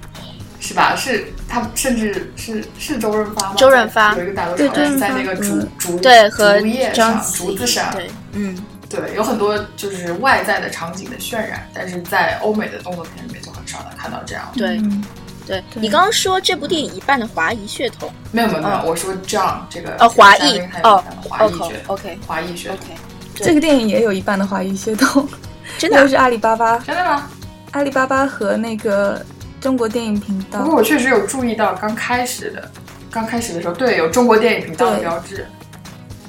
是吧？是他甚至是是周润发吗？周润发有一个打斗对场面在那个竹嗯竹对和竹叶上竹子上，对，嗯，对，有很多就是外在的场景的渲染，但是在欧美的动作片里面就很少能看到这样。对嗯对对你刚刚说这部电影一半的华裔血统，没有没有没有，哦我说 John 这个哦，华裔哦华裔血，OK 华裔血 OK，统，这个电影也有一半的华裔血统，真的啊 [LAUGHS] 又是阿里巴巴，真的吗？阿里巴巴和那个中国电影频道不过。我确实有注意到刚开始的，刚开始的时候，对，有中国电影频道的标志。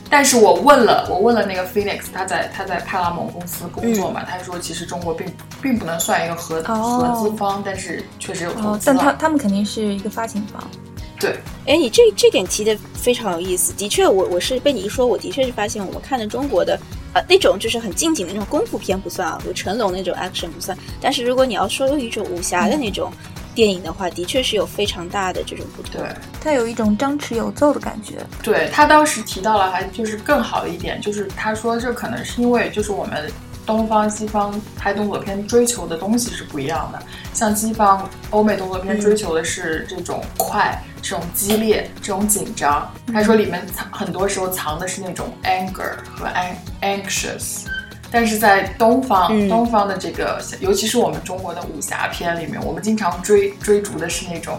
但是我问了，我问了那个 Phoenix，他在他在派拉蒙公司工作嘛，他说其实中国并并不能算一个合、合资方，但是确实有投哦，资但他。他们肯定是一个发行方。对，哎，你这这点提的非常有意思。的确，我我是被你一说，我的确是发现我们看的中国的，呃，那种就是很近景的那种功夫片不算啊，有成龙那种 action 不算。但是如果你要说有一种武侠的那种电影的话，的确是有非常大的这种不同。对，它有一种张弛有奏的感觉。对他当时提到了，还就是更好的一点，就是他说这可能是因为就是我们东方西方拍动作片追求的东西是不一样的。像西方欧美动作片嗯追求的是这种快、这种激烈、这种紧张。他说里面藏很多时候藏的是那种 anger 和 an anxious。但是在东方，嗯东方的这个，尤其是我们中国的武侠片里面，我们经常追追逐的是那种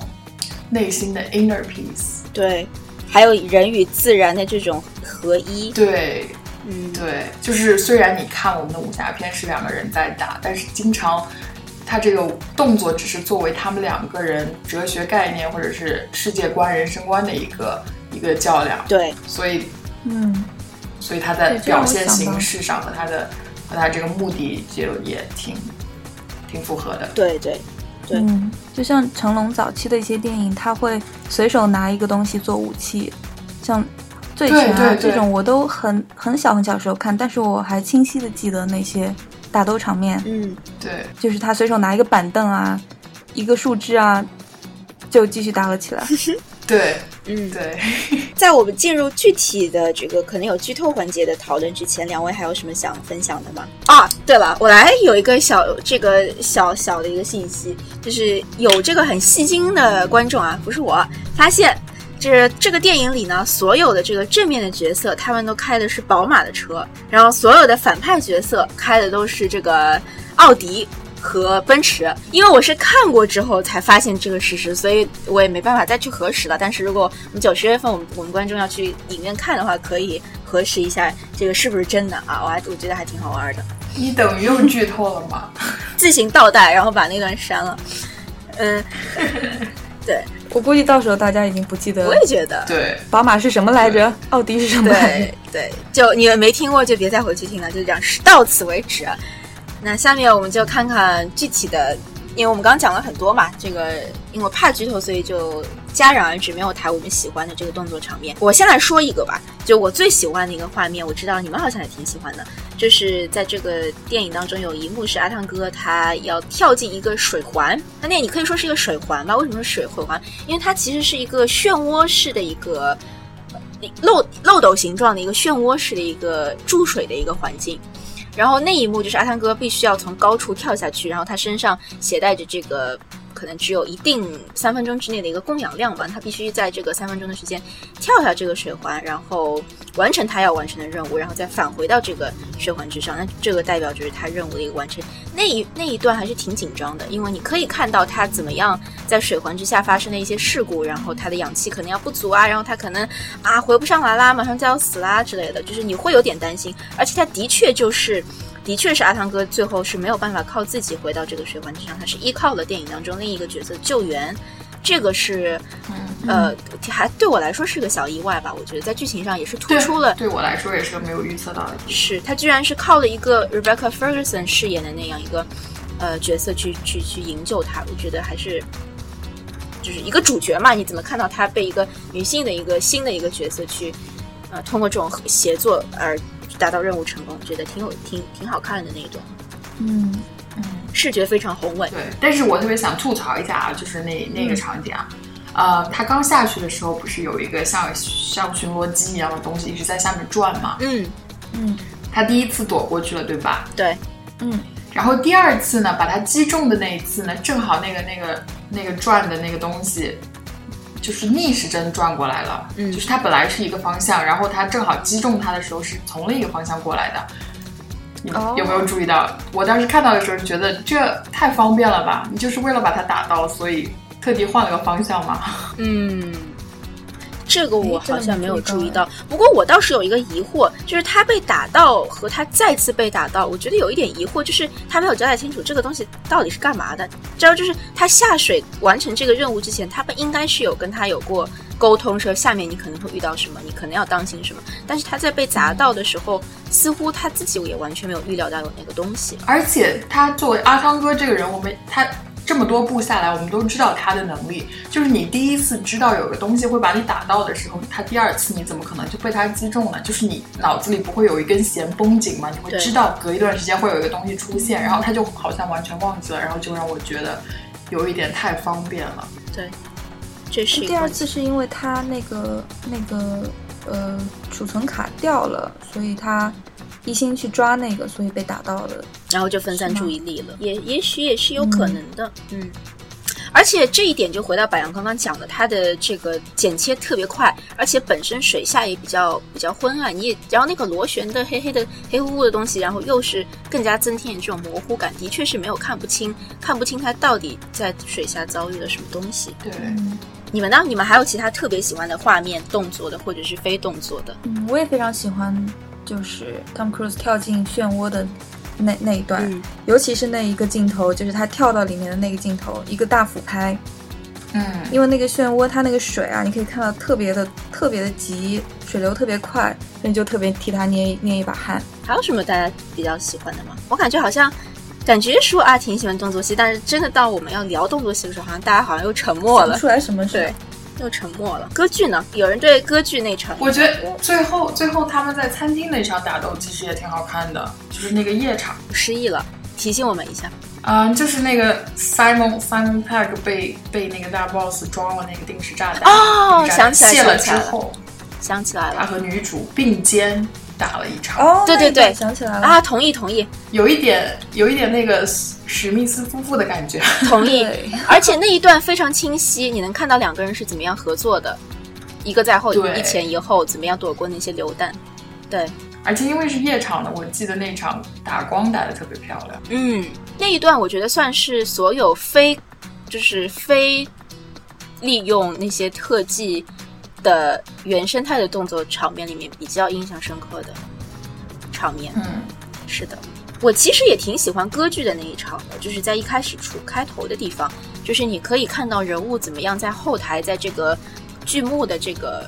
内心的 inner peace。对，还有人与自然的这种合一。对，嗯，对，就是虽然你看我们的武侠片是两个人在打，但是经常他这个动作只是作为他们两个人哲学概念或者是世界观、人生观的一个一个较量，对，所以嗯，所以他在表现形式上和他的和他这个目的就也挺挺符合的。对对对。嗯，就像成龙早期的一些电影，他会随手拿一个东西做武器，像《醉拳》啊对对对。这种，我都很很小很小时候看，但是我还清晰的记得那些打斗场面，嗯，对，就是他随手拿一个板凳啊，一个树枝啊，就继续打了起来。[LAUGHS] 对，嗯，对，[LAUGHS] 在我们进入具体的这个可能有剧透环节的讨论之前，两位还有什么想分享的吗？啊，对了，我来有一个小这个小小的一个信息，就是有这个很戏精的观众啊，不是我，发现这这个电影里呢，所有的这个正面的角色他们都开的是宝马的车，然后所有的反派角色开的都是这个奥迪。和奔驰，因为我是看过之后才发现这个事实，所以我也没办法再去核实了。但是如果我们九十月份我们我们观众要去影院看的话，可以核实一下这个是不是真的啊？我还我觉得还挺好玩的。你等于又剧透了吗？[LAUGHS] 自行倒带，然后把那段删了。嗯，对，我估计到时候大家已经不记得我也觉得，对，宝马是什么来着，奥迪是什么来着对。对，就你们没听过就别再回去听了，就这样，到此为止。那下面我们就看看具体的，因为我们刚刚讲了很多嘛，这个因为怕剧透，所以就戛然而止，没有谈我们喜欢的这个动作场面。我先来说一个吧，就我最喜欢的一个画面，我知道你们好像也挺喜欢的，就是在这个电影当中有一幕是阿汤哥他要跳进一个水环，那那你可以说是一个水环吧？为什么是水水环？因为它其实是一个漩涡式的一个。漏漏斗形状的一个漩涡式的一个注水的一个环境，然后那一幕就是阿汤哥必须要从高处跳下去，然后他身上携带着这个可能只有一定三分钟之内的一个供氧量吧，他必须在这个三分钟的时间跳下这个水环，然后完成他要完成的任务，然后再返回到这个水环之上。那这个代表就是他任务的一个完成。那一那一段还是挺紧张的，因为你可以看到他怎么样在水环之下发生的一些事故，然后他的氧气可能要不足啊，然后他可能啊回不上来啦，马上就要死啦之类的，就是你会有点担心。而且他的确就是。的确是阿汤哥最后是没有办法靠自己回到这个水环之上，他是依靠了电影当中另一个角色救援，这个是，呃，还对我来说是个小意外吧。我觉得在剧情上也是突出了，对我来说也是个没有预测到的。是他居然是靠了一个 Rebecca Ferguson 饰演的那样一个呃角色去去去营救他，我觉得还是就是一个主角嘛，你怎么看到他被一个女性的一个新的一个角色去呃，通过这种协作而达到任务成功，觉得挺有挺挺好看的那种。嗯嗯，视觉非常宏伟。对，但是我特别想吐槽一下啊，就是那那个场景啊，呃，他刚下去的时候，不是有一个像像巡逻机一样的东西一直在下面转吗？嗯嗯，他第一次躲过去了，对吧？对，嗯，然后第二次呢，把他击中的那一次呢，正好那个那个那个转的那个东西。就是逆时针转过来了，嗯就是它本来是一个方向，然后它正好击中它的时候是从另一个方向过来的。有没有注意到？我当时看到的时候就觉得这太方便了吧？你就是为了把它打到，所以特地换了个方向吗？[LAUGHS] 嗯，这个我好像没有注意到。不过我倒是有一个疑惑，就是他被打到和他再次被打到，我觉得有一点疑惑，就是他没有交代清楚这个东西到底是干嘛的。知道，就是他下水完成这个任务之前，他们应该是有跟他有过沟通，说下面你可能会遇到什么，你可能要当心什么。但是他在被砸到的时候，似乎他自己也完全没有预料到有那个东西。而且他作为阿汤哥这个人，我们他这么多步下来，我们都知道他的能力。就是你第一次知道有个东西会把你打到的时候，他第二次你怎么可能就被他击中呢？就是你脑子里不会有一根弦绷紧吗？你会知道隔一段时间会有一个东西出现，然后他就好像完全忘记了，然后就让我觉得有一点太方便了。对，这是第二次是因为他那个那个呃储存卡掉了，所以他一心去抓那个，所以被打到了。然后就分散注意力了，也也许也是有可能的，嗯。而且这一点就回到百阳刚刚讲的，它的这个剪切特别快，而且本身水下也比较比较昏暗，你也然后那个螺旋的黑黑的黑乎乎的东西，然后又是更加增添这种模糊感，的确是没有看不清，看不清它到底在水下遭遇了什么东西。对，嗯你们呢？你们还有其他特别喜欢的画面、动作的，或者是非动作的？嗯，我也非常喜欢，就是 Tom Cruise 跳进漩涡的那那一段，嗯尤其是那一个镜头，就是他跳到里面的那个镜头，一个大俯拍，嗯，因为那个漩涡它那个水啊，你可以看到特别的特别的急，水流特别快，所以就特别替他捏捏一把汗。还有什么大家比较喜欢的吗？我感觉好像，感觉说啊挺喜欢动作戏，但是真的到我们要聊动作戏的时候，好像大家好像又沉默了想不，出来什么水对，又沉默了。歌剧呢？有人对歌剧那场，我觉得最后最后他们在餐厅那场打斗其实也挺好看的，就是那个夜场。失忆了，提醒我们一下。嗯，就是那个 Simon Simon Pegg 被被那个大 boss 装了那个定时炸弹，哦想起来了之后，想起来了他和女主并肩打了一场，哦，对对对想起来了啊，同意同意有一点有一点那个史史密斯夫妇的感觉。[LAUGHS] 同意，[LAUGHS] 而且那一段非常清晰，你能看到两个人是怎么样合作的，一个在后，对一前一后，怎么样躲过那些流弹。对，而且因为是夜场的，我记得那场打光打的特别漂亮。嗯，那一段我觉得算是所有非，就是非利用那些特技的原生态的动作场面里面比较印象深刻的场面。嗯，是的，我其实也挺喜欢歌剧的那一场的，就是在一开始出开头的地方，就是你可以看到人物怎么样在后台，在这个剧目的这个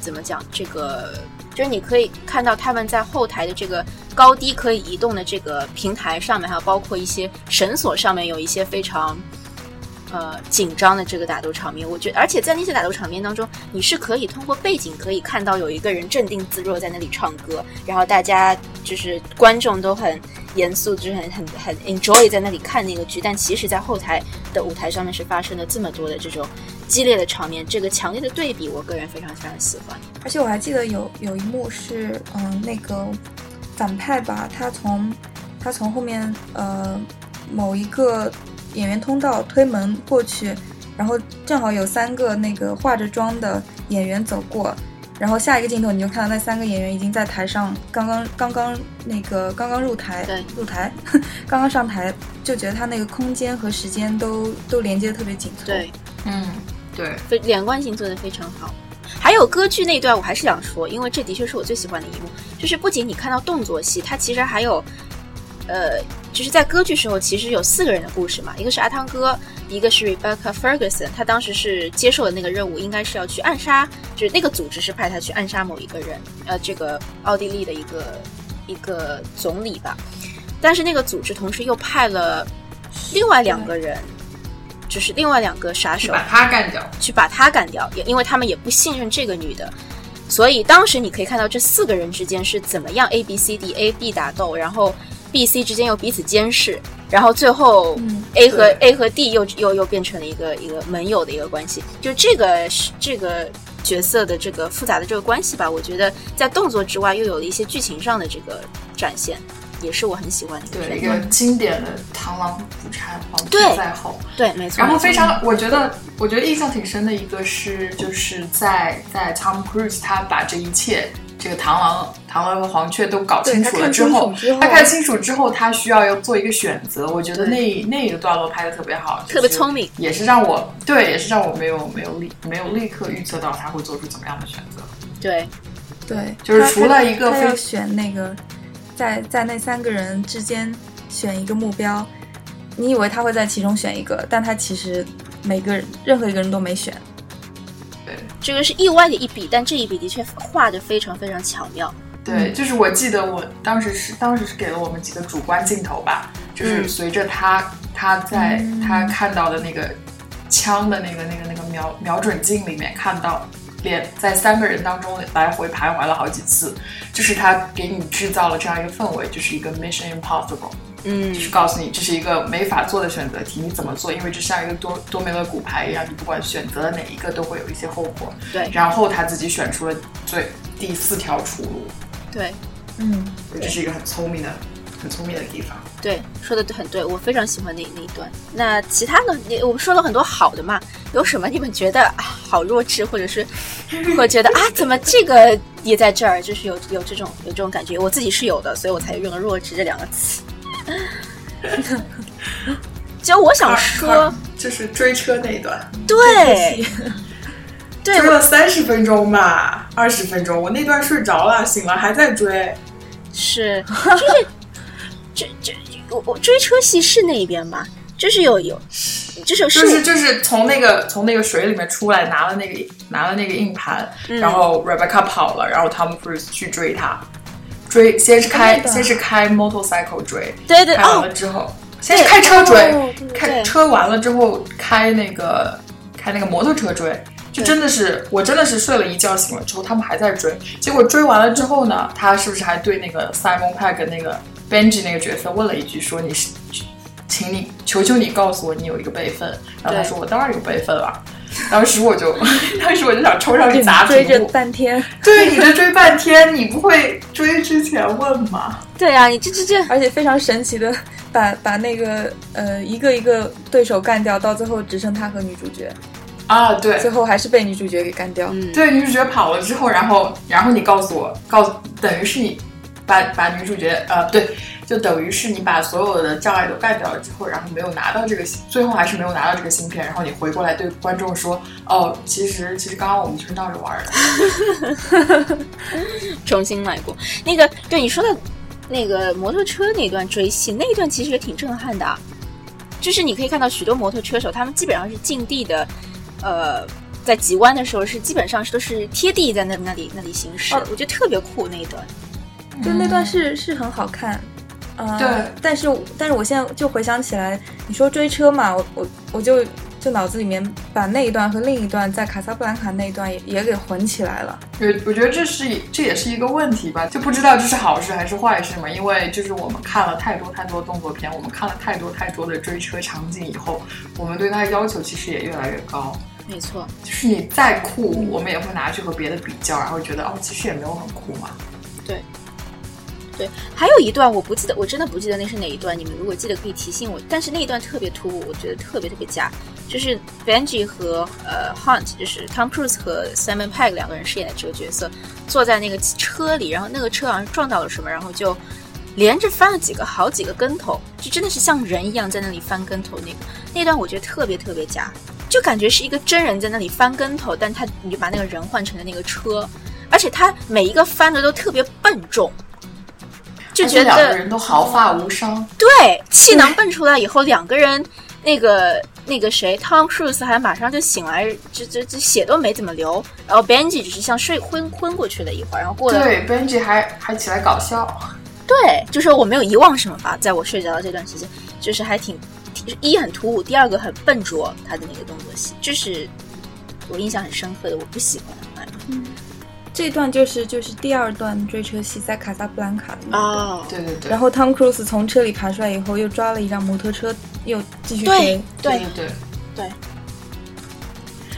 怎么讲，这个就是你可以看到他们在后台的这个高低可以移动的这个平台上面，还有包括一些绳索上面有一些非常。呃，紧张的这个打斗场面，我觉得，而且在那些打斗场面当中，你是可以通过背景可以看到有一个人镇定自若在那里唱歌，然后大家就是观众都很严肃，就是很很很 enjoy 在那里看那个剧，但其实，在后台的舞台上面是发生了这么多的这种激烈的场面，这个强烈的对比，我个人非常非常喜欢。而且我还记得有有一幕是，嗯，那个反派吧，他从他从后面呃某一个演员通道推门过去，然后正好有三个那个化着妆的演员走过，然后下一个镜头你就看到那三个演员已经在台上，刚刚刚刚那个刚刚入台，对入台，[LAUGHS] 刚刚上台，就觉得他那个空间和时间都都连接的特别紧凑。对，嗯，对，非连贯性做的非常好。还有歌剧那段，我还是想说，因为这的确是我最喜欢的一幕，就是不仅你看到动作戏，它其实还有，呃，就是在歌剧时候，其实有四个人的故事嘛，一个是阿汤哥，一个是 Rebecca Ferguson，他当时是接受的那个任务，应该是要去暗杀，就是那个组织是派他去暗杀某一个人，呃，这个奥地利的一个一个总理吧，但是那个组织同时又派了另外两个人，就是另外两个杀手把他干掉。去把他干掉，也因为他们也不信任这个女的。所以当时你可以看到这四个人之间是怎么样 A B C D A B 打斗，然后 B C 之间又彼此监视，然后最后 A 和 A 和 D 又又又变成了一个一个盟友的一个关系。就这个是这个角色的这个复杂的这个关系吧，我觉得在动作之外又有了一些剧情上的这个展现。也是我很喜欢的对一个经典的螳螂捕蝉，黄雀在后。对，没错。然后非常，我觉得，我觉得印象挺深的一个是，就是在在 Tom Cruise 他把这一切，这个螳螂、螳螂和黄雀都搞清楚了之后，他看清楚之后，他需要要做一个选择。我觉得那那个段落拍的特别好，特别聪明，也是让我对，也是让我没有没有立没有立刻预测到他会做出怎么样的选择。对，对，就是除了一个非选那个。在在那三个人之间选一个目标，你以为他会在其中选一个，但他其实每个人任何一个人都没选。对，这个是意外的一笔，但这一笔的确画的非常非常巧妙。对，就是我记得我当时是当时是给了我们几个主观镜头吧，就是随着他他在他看到的那个枪的那个那个那个瞄瞄准镜里面看到。在三个人当中来回徘徊了好几次，就是他给你制造了这样一个氛围，就是一个 Mission Impossible，嗯，就是告诉你这是一个没法做的选择题，你怎么做？因为这像一个多多面的骨牌一样，你不管选择了哪一个，都会有一些后果。对，然后他自己选出了最第四条出路。对，嗯，这是一个很聪明的。很聪明的地方，对，说的很对，我非常喜欢那那一段。那其他的，你我们说了很多好的嘛，有什么你们觉得啊好弱智，或者是 [LAUGHS] 会觉得啊怎么这个也在这儿，就是有有这种有这种感觉，我自己是有的，所以我才用了弱智这两个词。[LAUGHS] 就我想说，就是追车那一段，对，[LAUGHS] 追了三十分钟吧，二十分钟，我那段睡着了，醒了还在追，是。就是。这这我我追车戏是那一边吧？就是有有，就是就是就是从那个从那个水里面出来，拿了那个拿了那个硬盘，然后 Rebecca 跑了，然后 Tom Cruise 去追他，追先是开先是开 motorcycle 追，对对，开完了之后先是开车追，开车完了之后开那个开那个摩托车追，就真的是我真的是睡了一觉醒了之后他们还在追，结果追完了之后呢，他是不是还对那个 Simon Pegg 那个。Benji 那个角色问了一句，说：“你是，请你求求你告诉我，你有一个备份。”然后他说：“我当然有备份了。” [LAUGHS] 当时我就，[LAUGHS] 当时我就想冲上去砸追着半天，对你这追半天，你不会追之前问吗？对啊，你这这这，而且非常神奇的，把把那个呃一个一个对手干掉，到最后只剩他和女主角啊，对，最后还是被女主角给干掉。对，女主角跑了之后，然后然后你告诉我，告诉等于是你。把把女主角呃对，就等于是你把所有的障碍都干掉了之后，然后没有拿到这个，最后还是没有拿到这个芯片，然后你回过来对观众说，哦，其实其实刚刚我们就是闹着玩的，[LAUGHS] 重新来过。那个对你说的，那个摩托车那段追戏，那一段其实也挺震撼的，就是你可以看到许多摩托车手，他们基本上是近地的，呃，在急弯的时候是基本上是都是贴地在那那里那里行驶，我觉得特别酷那一段。就那段是是很好看，呃，对，但是但是我现在就回想起来，你说追车嘛，我我我就就脑子里面把那一段和另一段在卡萨布兰卡那一段也也给混起来了。对我觉得这是这也是一个问题吧，就不知道这是好事还是坏事嘛。因为就是我们看了太多太多动作片，我们看了太多太多的追车场景以后，我们对它的要求其实也越来越高。没错，就是你再酷，我们也会拿去和别的比较，然后觉得哦，其实也没有很酷嘛。对。对，还有一段我不记得，我真的不记得那是哪一段。你们如果记得可以提醒我。但是那一段特别突兀，我觉得特别特别假。就是 Benji 和呃 Hunt，就是 Tom Cruise 和 Simon Pegg 两个人饰演的这个角色，坐在那个车里，然后那个车好像撞到了什么，然后就连着翻了几个好几个跟头，就真的是像人一样在那里翻跟头。那个那段我觉得特别特别假，就感觉是一个真人在那里翻跟头，但他你就把那个人换成了那个车，而且他每一个翻的都特别笨重。就觉得两个人都毫发无伤，对，气囊蹦出来以后，两个人那个那个谁，Tom Cruise 还马上就醒来，这这这血都没怎么流，然后 Benji 只是像睡昏昏过去了一会儿，然后过了，对，Benji 还还起来搞笑，对，就是我没有遗忘什么吧，在我睡着的这段时间，就是还挺一很突兀，第二个很笨拙，他的那个动作戏，这是我印象很深刻的，我不喜欢的。这段就是就是第二段追车戏，在卡萨布兰卡的那段。哦，对对对，然后汤姆·克鲁斯从车里爬出来以后，又抓了一辆摩托车，又继续对追。对。对对。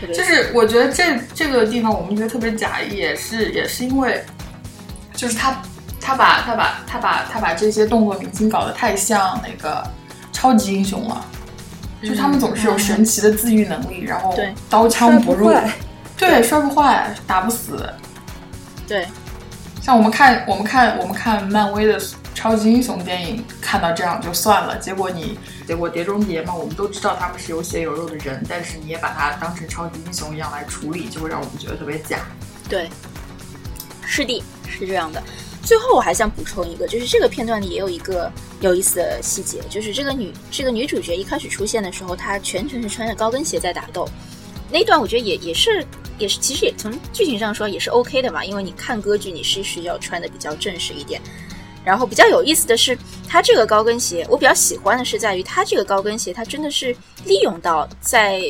对，就是我觉得这这个地方我们觉得特别假，也是也是因为，就是他他把他把他把他把这些动作明星搞得太像那个超级英雄了。就他们总是有神奇的自愈能力，然后刀枪不入，对，摔不坏，打不死。对像我们看我们看我们看漫威的超级英雄电影，看到这样就算了。结果你结果碟中谍嘛，我们都知道他们是有血有肉的人，但是你也把它当成超级英雄一样来处理，就会让我们觉得特别假。对，是的，是这样的。最后我还想补充一个，就是这个片段里也有一个有意思的细节，就是这个女这个女主角一开始出现的时候，她全程是穿着高跟鞋在打斗，那一段我觉得也也是也是其实也从剧情上说也是 OK 的嘛，因为你看歌剧你是需要穿的比较正式一点。然后比较有意思的是，它这个高跟鞋，我比较喜欢的是在于它这个高跟鞋，它真的是利用到在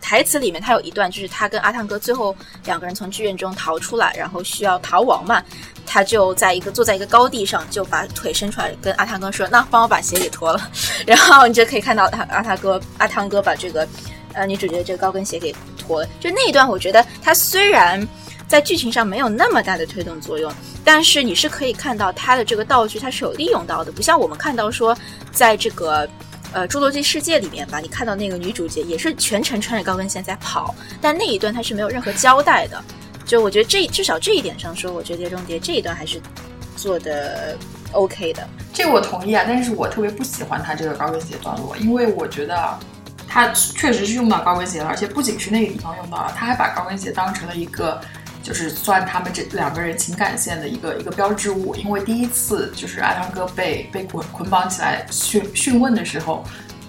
台词里面，它有一段就是他跟阿汤哥最后两个人从剧院中逃出来，然后需要逃亡嘛，他就在一个坐在一个高地上，就把腿伸出来跟阿汤哥说：“那帮我把鞋给脱了。”然后你就可以看到他阿汤哥阿汤哥把这个呃女主角这个高跟鞋给脱了。就那一段，我觉得它虽然在剧情上没有那么大的推动作用，但是你是可以看到它的这个道具它是有利用到的，不像我们看到说在这个。呃，《侏罗纪世界》里面吧，你看到那个女主角也是全程穿着高跟鞋在跑，但那一段她是没有任何交代的。就我觉得这至少这一点上说，我觉得《碟中谍》这一段还是做的 OK 的。这个我同意啊，但是我特别不喜欢它这个高跟鞋段落，因为我觉得他确实是用到高跟鞋了，而且不仅是那个地方用到了，他还把高跟鞋当成了一个。就是算他们这两个人情感线的一个一个标志物，因为第一次就是阿汤哥被被捆捆绑起来讯讯问的时候，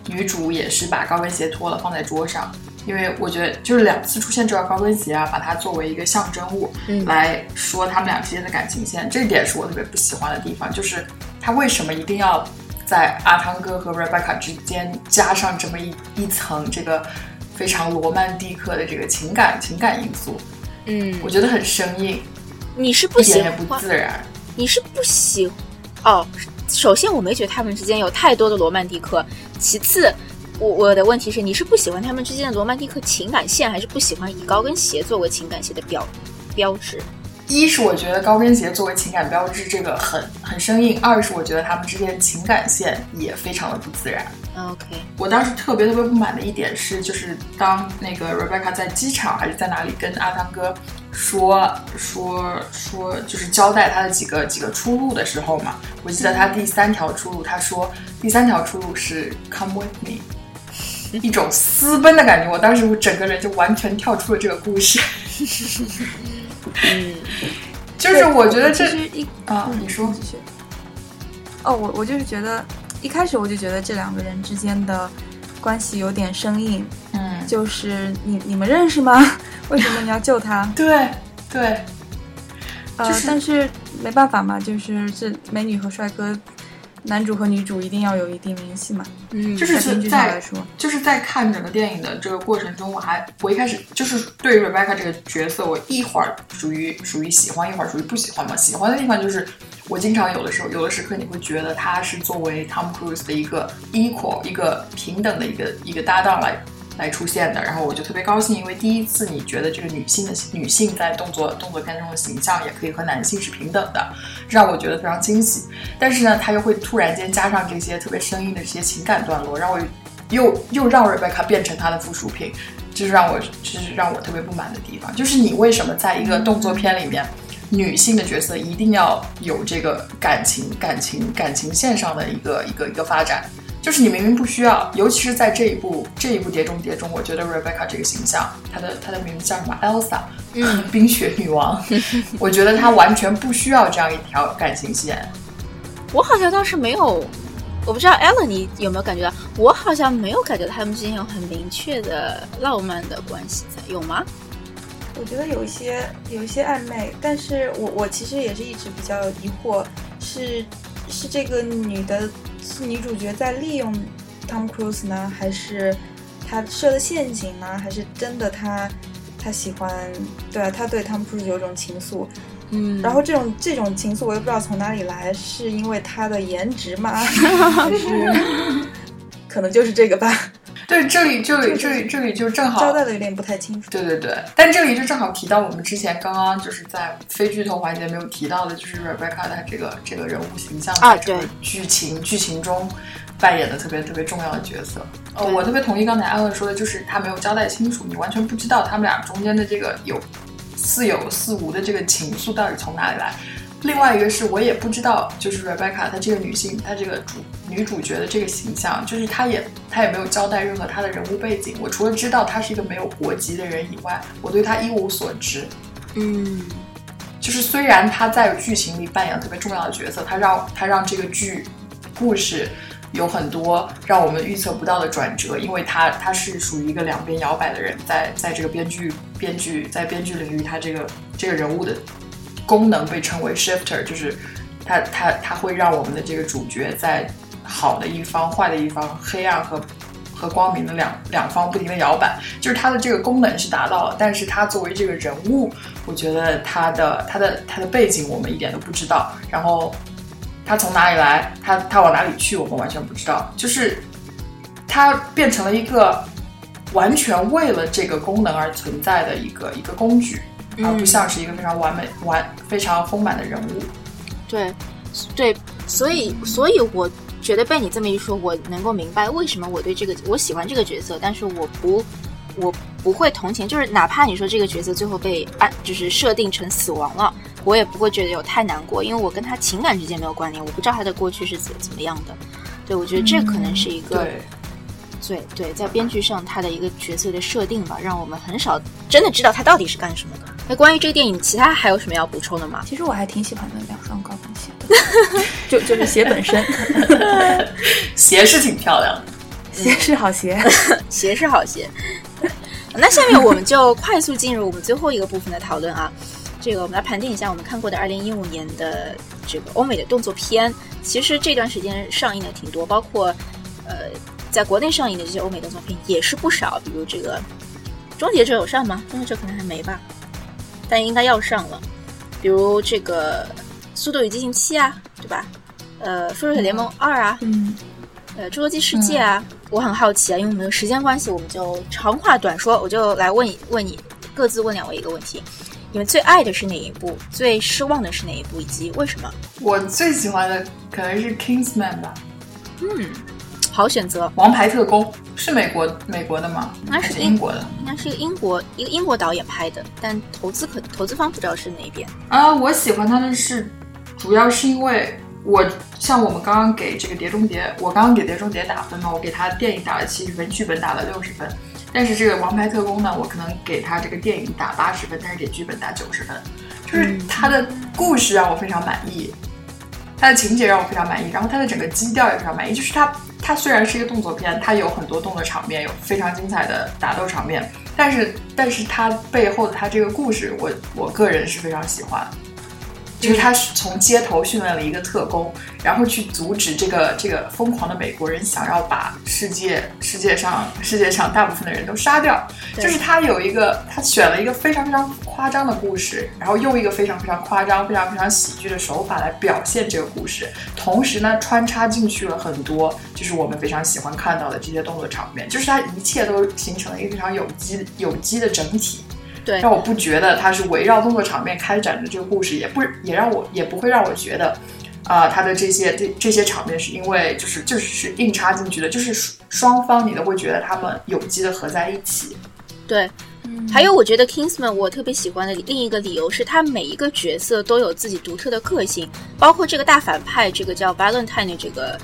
女主也是把高跟鞋脱了放在桌上，因为我觉得就是两次出现这双高跟鞋啊，把它作为一个象征物来说他们俩之间的感情线，这点是我特别不喜欢的地方，就是他为什么一定要在阿汤哥和 Rebecca 之间加上这么一一层这个非常罗曼蒂克的这个情感情感因素？嗯，我觉得很生硬，你是不喜一点也不欢？自然。你是不喜哦？首先，我没觉得他们之间有太多的罗曼蒂克。其次，我我的问题是，你是不喜欢他们之间的罗曼蒂克情感线，还是不喜欢以高跟鞋作为情感线的标标志？一是我觉得高跟鞋作为情感标志，这个很很生硬；二是我觉得他们之间情感线也非常的不自然。OK，我当时特别特别不满的一点是，就是当那个 Rebecca 在机场还是在哪里跟阿汤哥说说说，就是交代他的几个几个出路的时候嘛，我记得他第三条出路，他说第三条出路是 Come with me，[LAUGHS] 一种私奔的感觉。我当时我整个人就完全跳出了这个故事。[LAUGHS] 嗯，就是我觉得这其实一啊，嗯你说继续。哦，我我就是觉得一开始我就觉得这两个人之间的关系有点生硬，嗯，就是你你们认识吗？[LAUGHS] 为什么你要救他？[LAUGHS] 对对，呃，就是但是没办法嘛，就是这美女和帅哥，男主和女主一定要有一定联系嘛。嗯，就是在来说，就是在看整个电影的这个过程中，我还我一开始就是对 Rebecca 这个角色，我一会儿属于属于喜欢，一会儿属于不喜欢嘛。喜欢的地方就是我经常有的时候，有的时刻你会觉得他是作为 Tom Cruise 的一个 equal 一个平等的一个一个搭档来来出现的，然后我就特别高兴，因为第一次你觉得这个女性的女性在动作动作片中的形象也可以和男性是平等的，让我觉得非常惊喜。但是呢，他又会突然间加上这些特别生硬的这些情感段落，让我又又让 Rebecca 变成他的附属品，这是让我这是让我特别不满的地方。就是你为什么在一个动作片里面，女性的角色一定要有这个感情、感情、感情线上的一个一个一个发展？就是你明明不需要，尤其是在这一部这一部《碟中谍》中，我觉得 Rebecca 这个形象，她的她的名字叫什么？Elsa，嗯，[LAUGHS] 冰雪女王，[LAUGHS] 我觉得她完全不需要这样一条感情线。我好像倒是没有，我不知道 Ellen 你有没有感觉到，我好像没有感觉到他们之间有很明确的浪漫的关系在，有吗？我觉得有一些有一些暧昧，但是我我其实也是一直比较疑惑，是是这个女的是女主角在利用 Tom Cruise 呢，还是她设的陷阱呢，还是真的她他喜欢，对啊，他对 Tom Cruise 有种情愫，嗯，然后这种这种情愫我也不知道从哪里来，是因为他的颜值吗？[LAUGHS] 还是可能就是这个吧？对，这里这里这里这里就正好交代的有点不太清楚。对对对，但这里就正好提到我们之前刚刚就是在非剧透环节没有提到的，就是 Rebecca 她这个这个人物形象啊对剧情剧情中扮演的特别特别重要的角色。呃，对我特别同意刚才安乐说的，就是他没有交代清楚，你完全不知道他们俩中间的这个有似有似无的这个情愫到底从哪里来。另外一个是我也不知道，就是 Rebecca 她这个女性，她这个主女主角的这个形象，就是她也她也没有交代任何她的人物背景。我除了知道她是一个没有国籍的人以外，我对她一无所知。嗯，就是虽然她在剧情里扮演特别重要的角色，她让她让这个剧故事有很多让我们预测不到的转折，因为她她是属于一个两边摇摆的人，在在这个编剧编剧在编剧领域，她这个这个人物的功能被称为 shifter，就是他他他会让我们的这个主角在好的一方、坏的一方、黑暗和和光明的两两方不停的摇摆，就是他的这个功能是达到了，但是他作为这个人物，我觉得他的他的他的背景我们一点都不知道，然后他从哪里来，他他往哪里去，我们完全不知道，就是他变成了一个完全为了这个功能而存在的一个一个工具。而不像是一个非常完美、完非常丰满的人物。对，对，所以，所以我觉得被你这么一说，我能够明白为什么我对这个我喜欢这个角色，但是我不，我不会同情，就是哪怕你说这个角色最后被按就是设定成死亡了，我也不会觉得有太难过，因为我跟他情感之间没有关联，我不知道他的过去是怎怎么样的。对，我觉得这可能是一个。对，对对，在编剧上他的一个角色的设定吧，让我们很少真的知道他到底是干什么的。那关于这个电影，其他还有什么要补充的吗？其实我还挺喜欢那两双高跟鞋的，[LAUGHS] 就就是鞋本身，[LAUGHS] 鞋是挺漂亮的。鞋是好鞋。[LAUGHS] 鞋是好鞋。那下面我们就快速进入我们最后一个部分的讨论啊。这个我们来盘点一下我们看过的二零一五年的这个欧美的动作片。其实这段时间上映的挺多，包括呃在国内上映的这些欧美动作片也是不少，比如这个《终结者》有上吗？《终结者》可能还没吧，但应该要上了。比如这个《速度与激情七》啊，对吧？呃，《复仇者联盟二》啊，嗯，呃，《侏罗纪世界》啊，我很好奇啊，因为我们的时间关系，我们就长话短说，我就来问问你，各自问两位一个问题：你们最爱的是哪一部？最失望的是哪一部？以及为什么？我最喜欢的可能是 Kingsman 吧，嗯，好选择，《王牌特工》是美国美国的吗？应该是是英国的？应该是一个英国一个英国导演拍的，但投资可投资方不知道是哪边。啊，我喜欢它的是，主要是因为我像我们刚刚给这个《碟中谍》，我刚刚给《碟中谍》打分嘛，我给他电影打了七十分，剧本打了六十分。但是这个《王牌特工》呢，我可能给他这个电影打八十分，但是给剧本打九十分。就是他的故事让我非常满意，他的情节让我非常满意，然后他的整个基调也非常满意。就是它，它虽然是一个动作片，它有很多动作场面，有非常精彩的打斗场面，但是，但是它背后的它这个故事，我我个人是非常喜欢。就是他是从街头训练了一个特工，然后去阻止这个这个疯狂的美国人想要把世界世界上世界上大部分的人都杀掉。就是他有一个，他选了一个非常非常夸张的故事，然后用一个非常非常夸张、非常非常喜剧的手法来表现这个故事，同时呢穿插进去了很多就是我们非常喜欢看到的这些动作场面，就是他一切都形成了一个非常有机有机的整体。对。让我不觉得它是围绕动作场面开展的这个故事，也不也让我也不会让我觉得，啊、它的这些这这些场面是因为就是就是是硬插进去的，就是双方你都会觉得他们有机的合在一起。对，还有我觉得 Kingsman 我特别喜欢的另一个理由是，他每一个角色都有自己独特的个性，包括这个大反派，这个叫 Valentine 的这个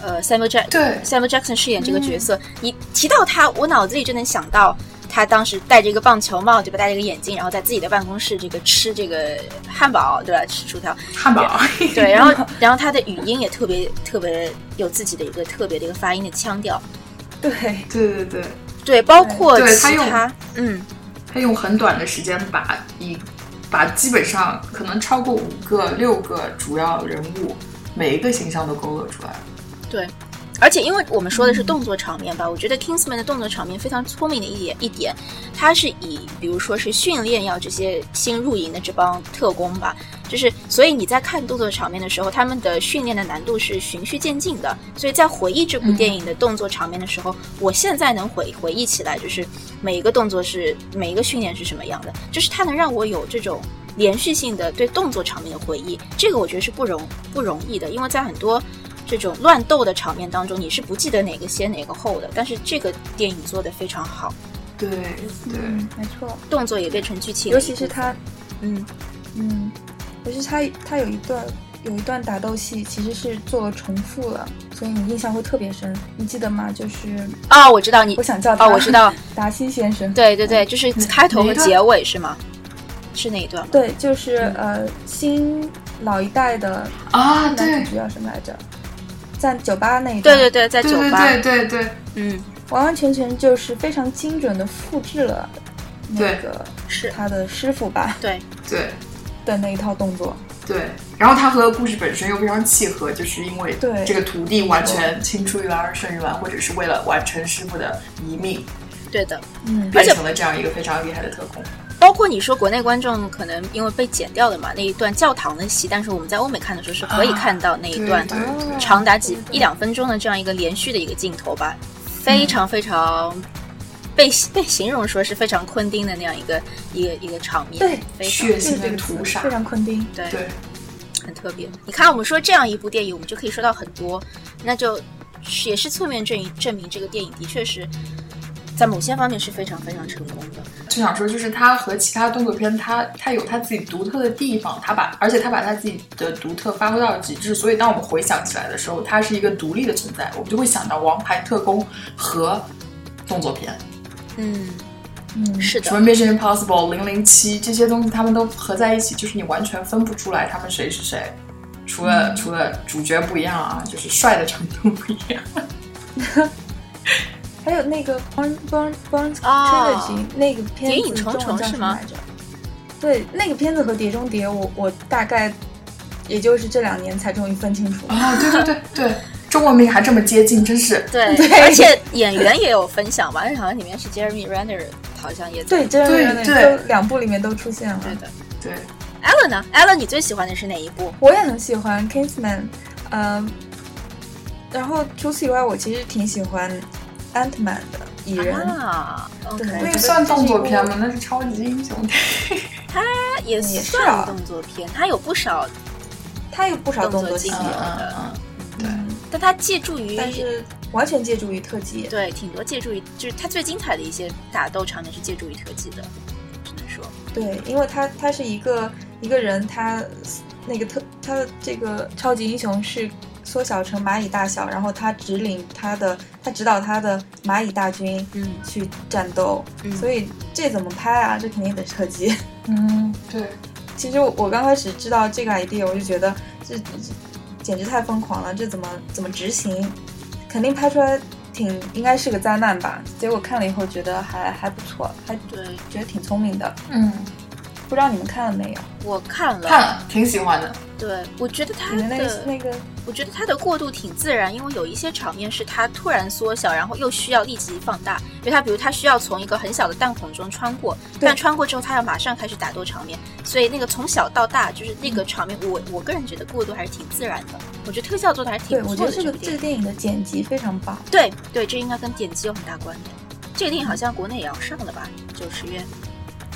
呃 Samuel Jack 对。Samuel Jackson 饰演这个角色，你提到他，我脑子里就能想到他当时戴着一个棒球帽，对吧？戴着一个眼镜，然后在自己的办公室这个吃这个汉堡，对吧？吃薯条，汉堡，对，然后 [LAUGHS] 然后他的语音也特别特别有自己的一个特别的一个发音的腔调，对，对对对，对，包括他用他，嗯，他用很短的时间把一把基本上可能超过五个六个主要人物每一个形象都勾勒出来了。对，而且因为我们说的是动作场面吧，我觉得 Kingsman 的动作场面非常聪明的一点一点，它是以比如说是训练要这些新入营的这帮特工吧，就是所以你在看动作场面的时候，他们的训练的难度是循序渐进的。所以在回忆这部电影的动作场面的时候，我现在能回回忆起来，就是每一个动作是每一个训练是什么样的，就是它能让我有这种连续性的对动作场面的回忆，这个我觉得是不容不容易的，因为在很多。这种乱斗的场面当中，你是不记得哪个先哪个后的，但是这个电影做的非常好，对对，没错，动作也变成剧情，尤其是他，嗯嗯，尤其是他他有一段有一段打斗戏其实是做了重复了，所以你印象会特别深，你记得吗？就是啊，我知道你，我想叫他，哦，我知道 [LAUGHS] 达西先生，对对对，就是开头和结尾是吗？是哪一段？对，就是呃新老一代的啊，对，主叫什么来着？在酒吧那一段，对对对，在酒吧，对对对，嗯，完完全全就是非常精准的复制了那个是。他的师傅吧？对。对。的那一套动作，对。然后他和故事本身又非常契合，就是因为对。这个徒弟完全青出于蓝而胜于蓝，或者是为了完成师傅的遗命，对的，嗯，变成了这样一个非常厉害的特工。包括你说国内观众可能因为被剪掉了嘛那一段教堂的戏，但是我们在欧美看的时候是可以看到那一段长达几一两分钟的这样一个连续的一个镜头吧，非常非常被被形容说是非常昆汀的那样一个一个一个场面，对，血腥的屠杀，非常昆汀，对对，很特别。你看我们说这样一部电影，我们就可以说到很多，那就也是侧面证证明这个电影的确是。在某些方面是非常非常成功的。就想说，就是它和其他动作片，它它有它自己独特的地方，它把而且它把它自己的独特发挥到了极致。所以，当我们回想起来的时候，它是一个独立的存在，我们就会想到《王牌特工》和动作片。嗯嗯，是的。什么《Mission Impossible》、《零零七》这些东西，他们都合在一起，就是你完全分不出来他们谁是谁，除了除了主角不一样啊，就是帅的程度不一样。[LAUGHS] 还有那个《Born Born Born Trilogy》那个片子，谍影重重是吗？对，那个片子和《碟中谍》，我我大概也就是这两年才终于分清楚。哦，对对对对，中文名还这么接近，真是。对，而且演员也有分享吧？好像里面是 Jeremy Renner，好像也对，Jeremy Renner 两部里面都出现了。对的，对。Ellen 呢？Ellen，你最喜欢的是哪一部？我也很喜欢《Kingsman》，嗯，然后除此以外，我其实挺喜欢。安特曼的蚁人啊，对，那个算动作片吗？那是超级英雄他也算动作片，他有不少，他有不少动作镜头的，对。但他借助于，但是完全借助于特技，对，挺多借助于，就是他最精彩的一些打斗场面是借助于特技的，只能说，对，因为他他是一个一个人，他那个特他的这个超级英雄是。缩小成蚂蚁大小，然后他指领他的，他指导他的蚂蚁大军，嗯，去战斗。嗯，所以这怎么拍啊？这肯定得特技。嗯，对。其实我刚开始知道这个 idea，我就觉得这简直太疯狂了，这怎么怎么执行？肯定拍出来挺应该是个灾难吧？结果看了以后觉得还还不错，还对，觉得挺聪明的。嗯。不知道你们看了没有？我看了，看了，挺喜欢的。对，我觉得他的那个，我觉得他的过渡挺自然，因为有一些场面是他突然缩小，然后又需要立即放大。因为他比如他需要从一个很小的弹孔中穿过，但穿过之后他要马上开始打斗场面，所以那个从小到大就是那个场面，我我个人觉得过渡还是挺自然的。我觉得特效做的还是挺不错的。这个这个电影的剪辑非常棒。对对，这应该跟剪辑有很大关联。这个电影好像国内也要上了吧？九十月。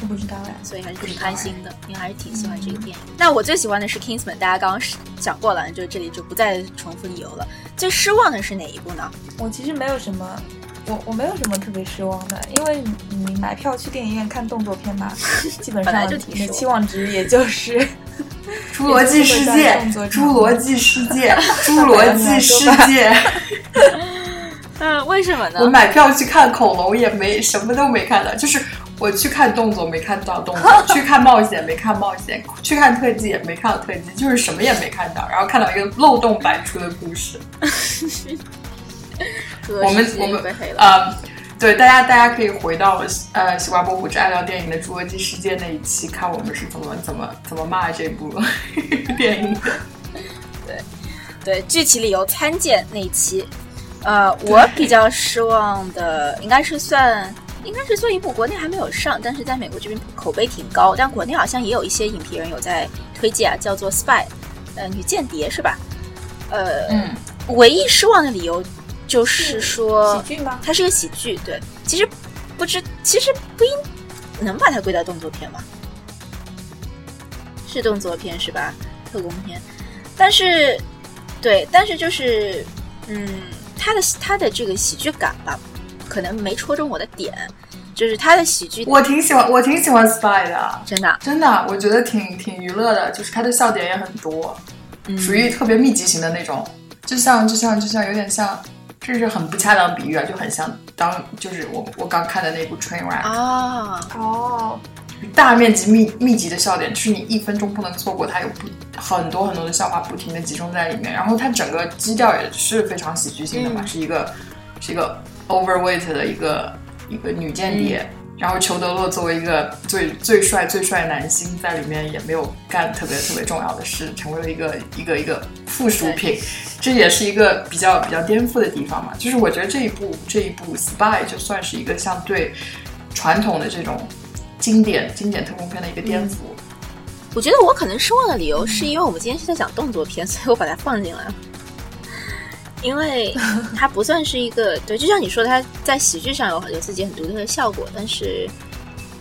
我不知道哎，所以还是挺开心的，因为还是挺喜欢这个电影。那我最喜欢的是《Kingsman》，大家刚刚讲过了，就这里就不再重复理由了。最失望的是哪一部呢？我其实没有什么，我我没有什么特别失望的，因为你买票去电影院看动作片嘛，[LAUGHS] 基本上你的期望值也就是 [LAUGHS]《侏罗纪世界》《侏罗纪世界》[LAUGHS]《侏罗纪世界》。嗯，为什么呢？我买票去看恐龙也没什么都没看到，就是。我去看动作没看到动作，[LAUGHS] 去看冒险没看冒险，去看特技也没看到特技，就是什么也没看到，然后看到一个漏洞百出的故事。[LAUGHS] 我们我们呃，对大家大家可以回到呃西瓜波普之爱聊电影的侏罗纪世界那一期，看我们是怎么怎么怎么骂这部 [LAUGHS] 电影的。对对，具体理由参见那一期。呃，我比较失望的应该是算，应该是做一部国内还没有上，但是在美国这边口碑挺高，但国内好像也有一些影评人有在推荐啊，叫做《Spy》，呃，女间谍是吧？呃，嗯，唯一失望的理由就是说，喜剧吗？它是个喜剧，对，其实不知，其实不应能把它归到动作片吗？是动作片是吧？特工片，但是，对，但是就是，嗯，它的它的这个喜剧感吧，可能没戳中我的点，就是他的喜剧我挺喜欢，我挺喜欢 Spy 的，真的，真的，我觉得挺挺娱乐的，就是他的笑点也很多，嗯。属于特别密集型的那种，就像就像就像有点像，这是很不恰当比喻啊，就很像当就是我我刚看的那部 Trainwreck，、啊，哦，大面积密密集的笑点，就是你一分钟不能错过，它有不很多很多的笑话不停的集中在里面，然后它整个基调也是非常喜剧性的嘛，嗯。是一个是一个 overweight 的一个一个女间谍。然后裘德洛作为一个最最帅最帅男星，在里面也没有干特别特别重要的事，成为了一个一个一个附属品，这也是一个比较比较颠覆的地方嘛。就是我觉得这一部这一部 Spy 就算是一个相对传统的这种经典经典特工片的一个颠覆。我觉得我可能失望的理由是因为我们今天是在讲动作片，所以我把它放进来了。因为它不算是一个 [LAUGHS] 对，就像你说，它在喜剧上有有自己很独特的效果，但是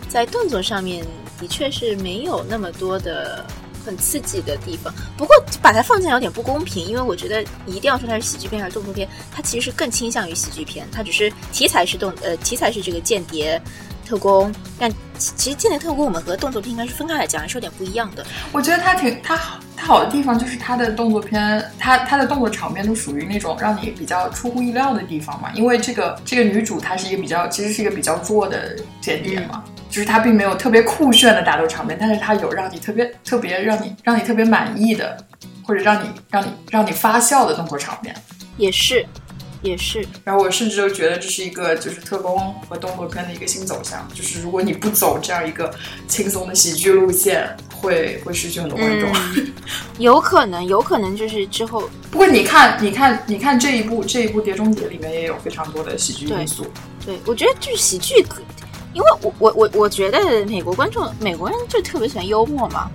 在动作上面的确是没有那么多的很刺激的地方。不过把它放进来有点不公平，因为我觉得你一定要说它是喜剧片还是动作片，它其实更倾向于喜剧片，它只是题材是动呃题材是这个间谍特工，但其其实间谍特工我们和动作片应该是分开来讲，还是有点不一样的。我觉得它挺它好它好的地方就是它的动作片，它它的动作场面都属于那种让你比较出乎意料的地方嘛。因为这个这个女主她是一个比较其实是一个比较弱的间谍嘛，就是她并没有特别酷炫的打斗场面，但是她有让你特别特别让你让你特别满意的，或者让你让你让你发笑的动作场面。也是，也是，然后我甚至都觉得这是一个就是特工和动作片的一个新走向，就是如果你不走这样一个轻松的喜剧路线，会会失去很多观众。嗯，[LAUGHS] 有可能，有可能就是之后不过你看，你看，你看这一部这一部《碟中谍》里面也有非常多的喜剧因素。对，我觉得就是喜剧可，因为我我我我觉得美国观众美国人就特别喜欢幽默嘛，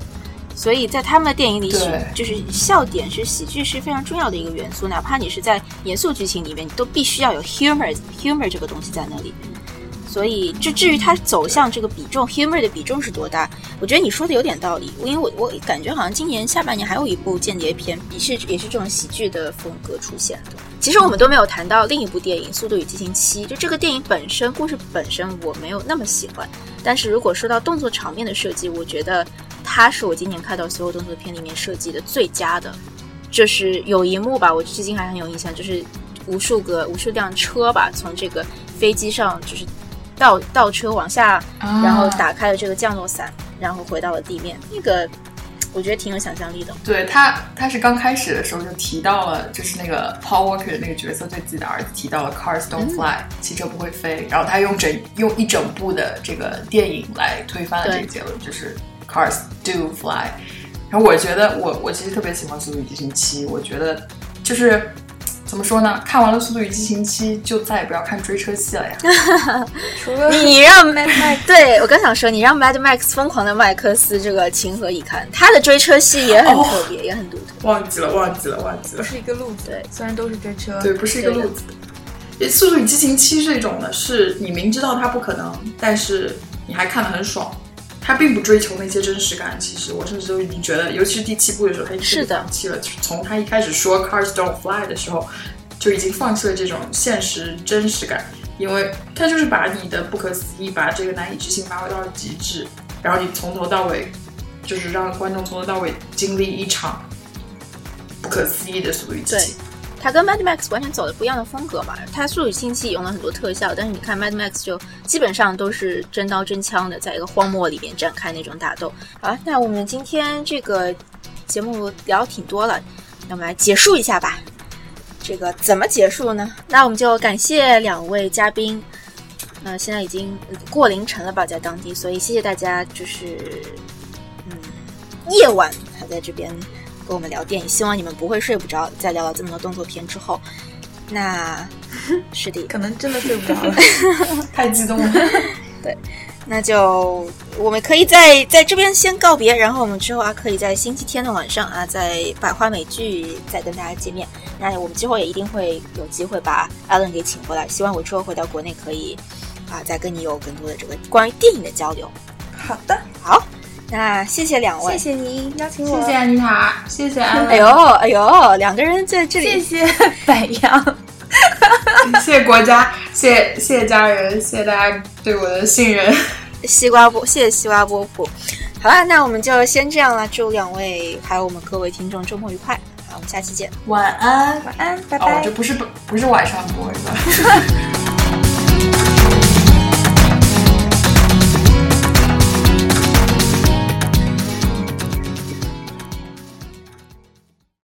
所以在他们的电影里喜就是笑点是喜剧是非常重要的一个元素，哪怕你是在严肃剧情里面，你都必须要有 humor humor 这个东西在那里。所以，就至于它走向这个比重，humor 的比重是多大，我觉得你说的有点道理。因为我我感觉好像今年下半年还有一部间谍片，也是也是这种喜剧的风格出现的。其实我们都没有谈到另一部电影《速度与激情七》，就这个电影本身故事本身我没有那么喜欢，但是如果说到动作场面的设计，我觉得它是我今年看到所有动作片里面设计的最佳的。就是有一幕吧，我至今还很有印象，就是无数个无数辆车吧，从这个飞机上就是倒倒车往下，啊然后打开了这个降落伞，然后回到了地面。那个我觉得挺有想象力的。对他，他是刚开始的时候就提到了，就是那个 Paul Walker 的那个角色对自己的儿子提到了 Cars don't fly，、汽车不会飞。然后他用整用一整部的这个电影来推翻了这个结论，就是 Cars do fly。然后我觉得我我其实特别喜欢《速度与激情七》，我觉得就是怎么说呢？看完了《速度与激情七》，就再也不要看追车戏了呀。[LAUGHS] 除了你让 Mad Max 对我刚想说，你让 Mad Max 疯狂的麦克斯这个情何以堪？他的追车戏也很哦特别，也很独特。忘记了，忘记了，忘记了。不是一个路子，对虽然都是追车，对，不是一个路子。《速度与激情七》这种呢，是你明知道它不可能，但是你还看得很爽。它并不追求那些真实感，其实我甚至都已经觉得，尤其是第七部的时候，他已经是的放弃了。从他一开始说 “cars don't fly” 的时候，就已经放弃了这种现实真实感，因为他就是把你的不可思议，把这个难以置信发挥到了极致，然后你从头到尾，就是让观众从头到尾经历一场不可思议的速度与激它。跟 Mad Max 完全走的不一样的风格嘛。他《速度与激情》用了很多特效，但是你看 Mad Max 就基本上都是真刀真枪的，在一个荒漠里面展开那种打斗。好了，那我们今天这个节目聊挺多了，那我们来结束一下吧。这个怎么结束呢？那我们就感谢两位嘉宾。呃，现在已经过凌晨了吧，在当地，所以谢谢大家，就是嗯，夜晚还在这边跟我们聊电影，希望你们不会睡不着。在聊了这么多动作片之后，那 [LAUGHS] 是的，可能真的睡不着了，[LAUGHS] 太激动了。对，那就我们可以在在这边先告别，然后我们之后啊，可以在星期天的晚上啊，在百花美剧再跟大家见面。那我们之后也一定会有机会把 Allen 给请回来，希望我之后回到国内可以啊，再跟你有更多的这个关于电影的交流。好的，好，那谢谢两位，谢谢你邀请我，谢谢安妮塔，谢谢安。哎呦哎呦，两个人在这里，谢谢白羊。[LAUGHS] 谢谢国家，谢谢谢谢家人，谢谢大家对我的信任。西瓜波，谢谢西瓜波普。好啦，那我们就先这样了。祝两位还有我们各位听众周末愉快。好，我们下期见。晚安，晚安，拜拜。哦，这不是不是晚上播是吧？[LAUGHS]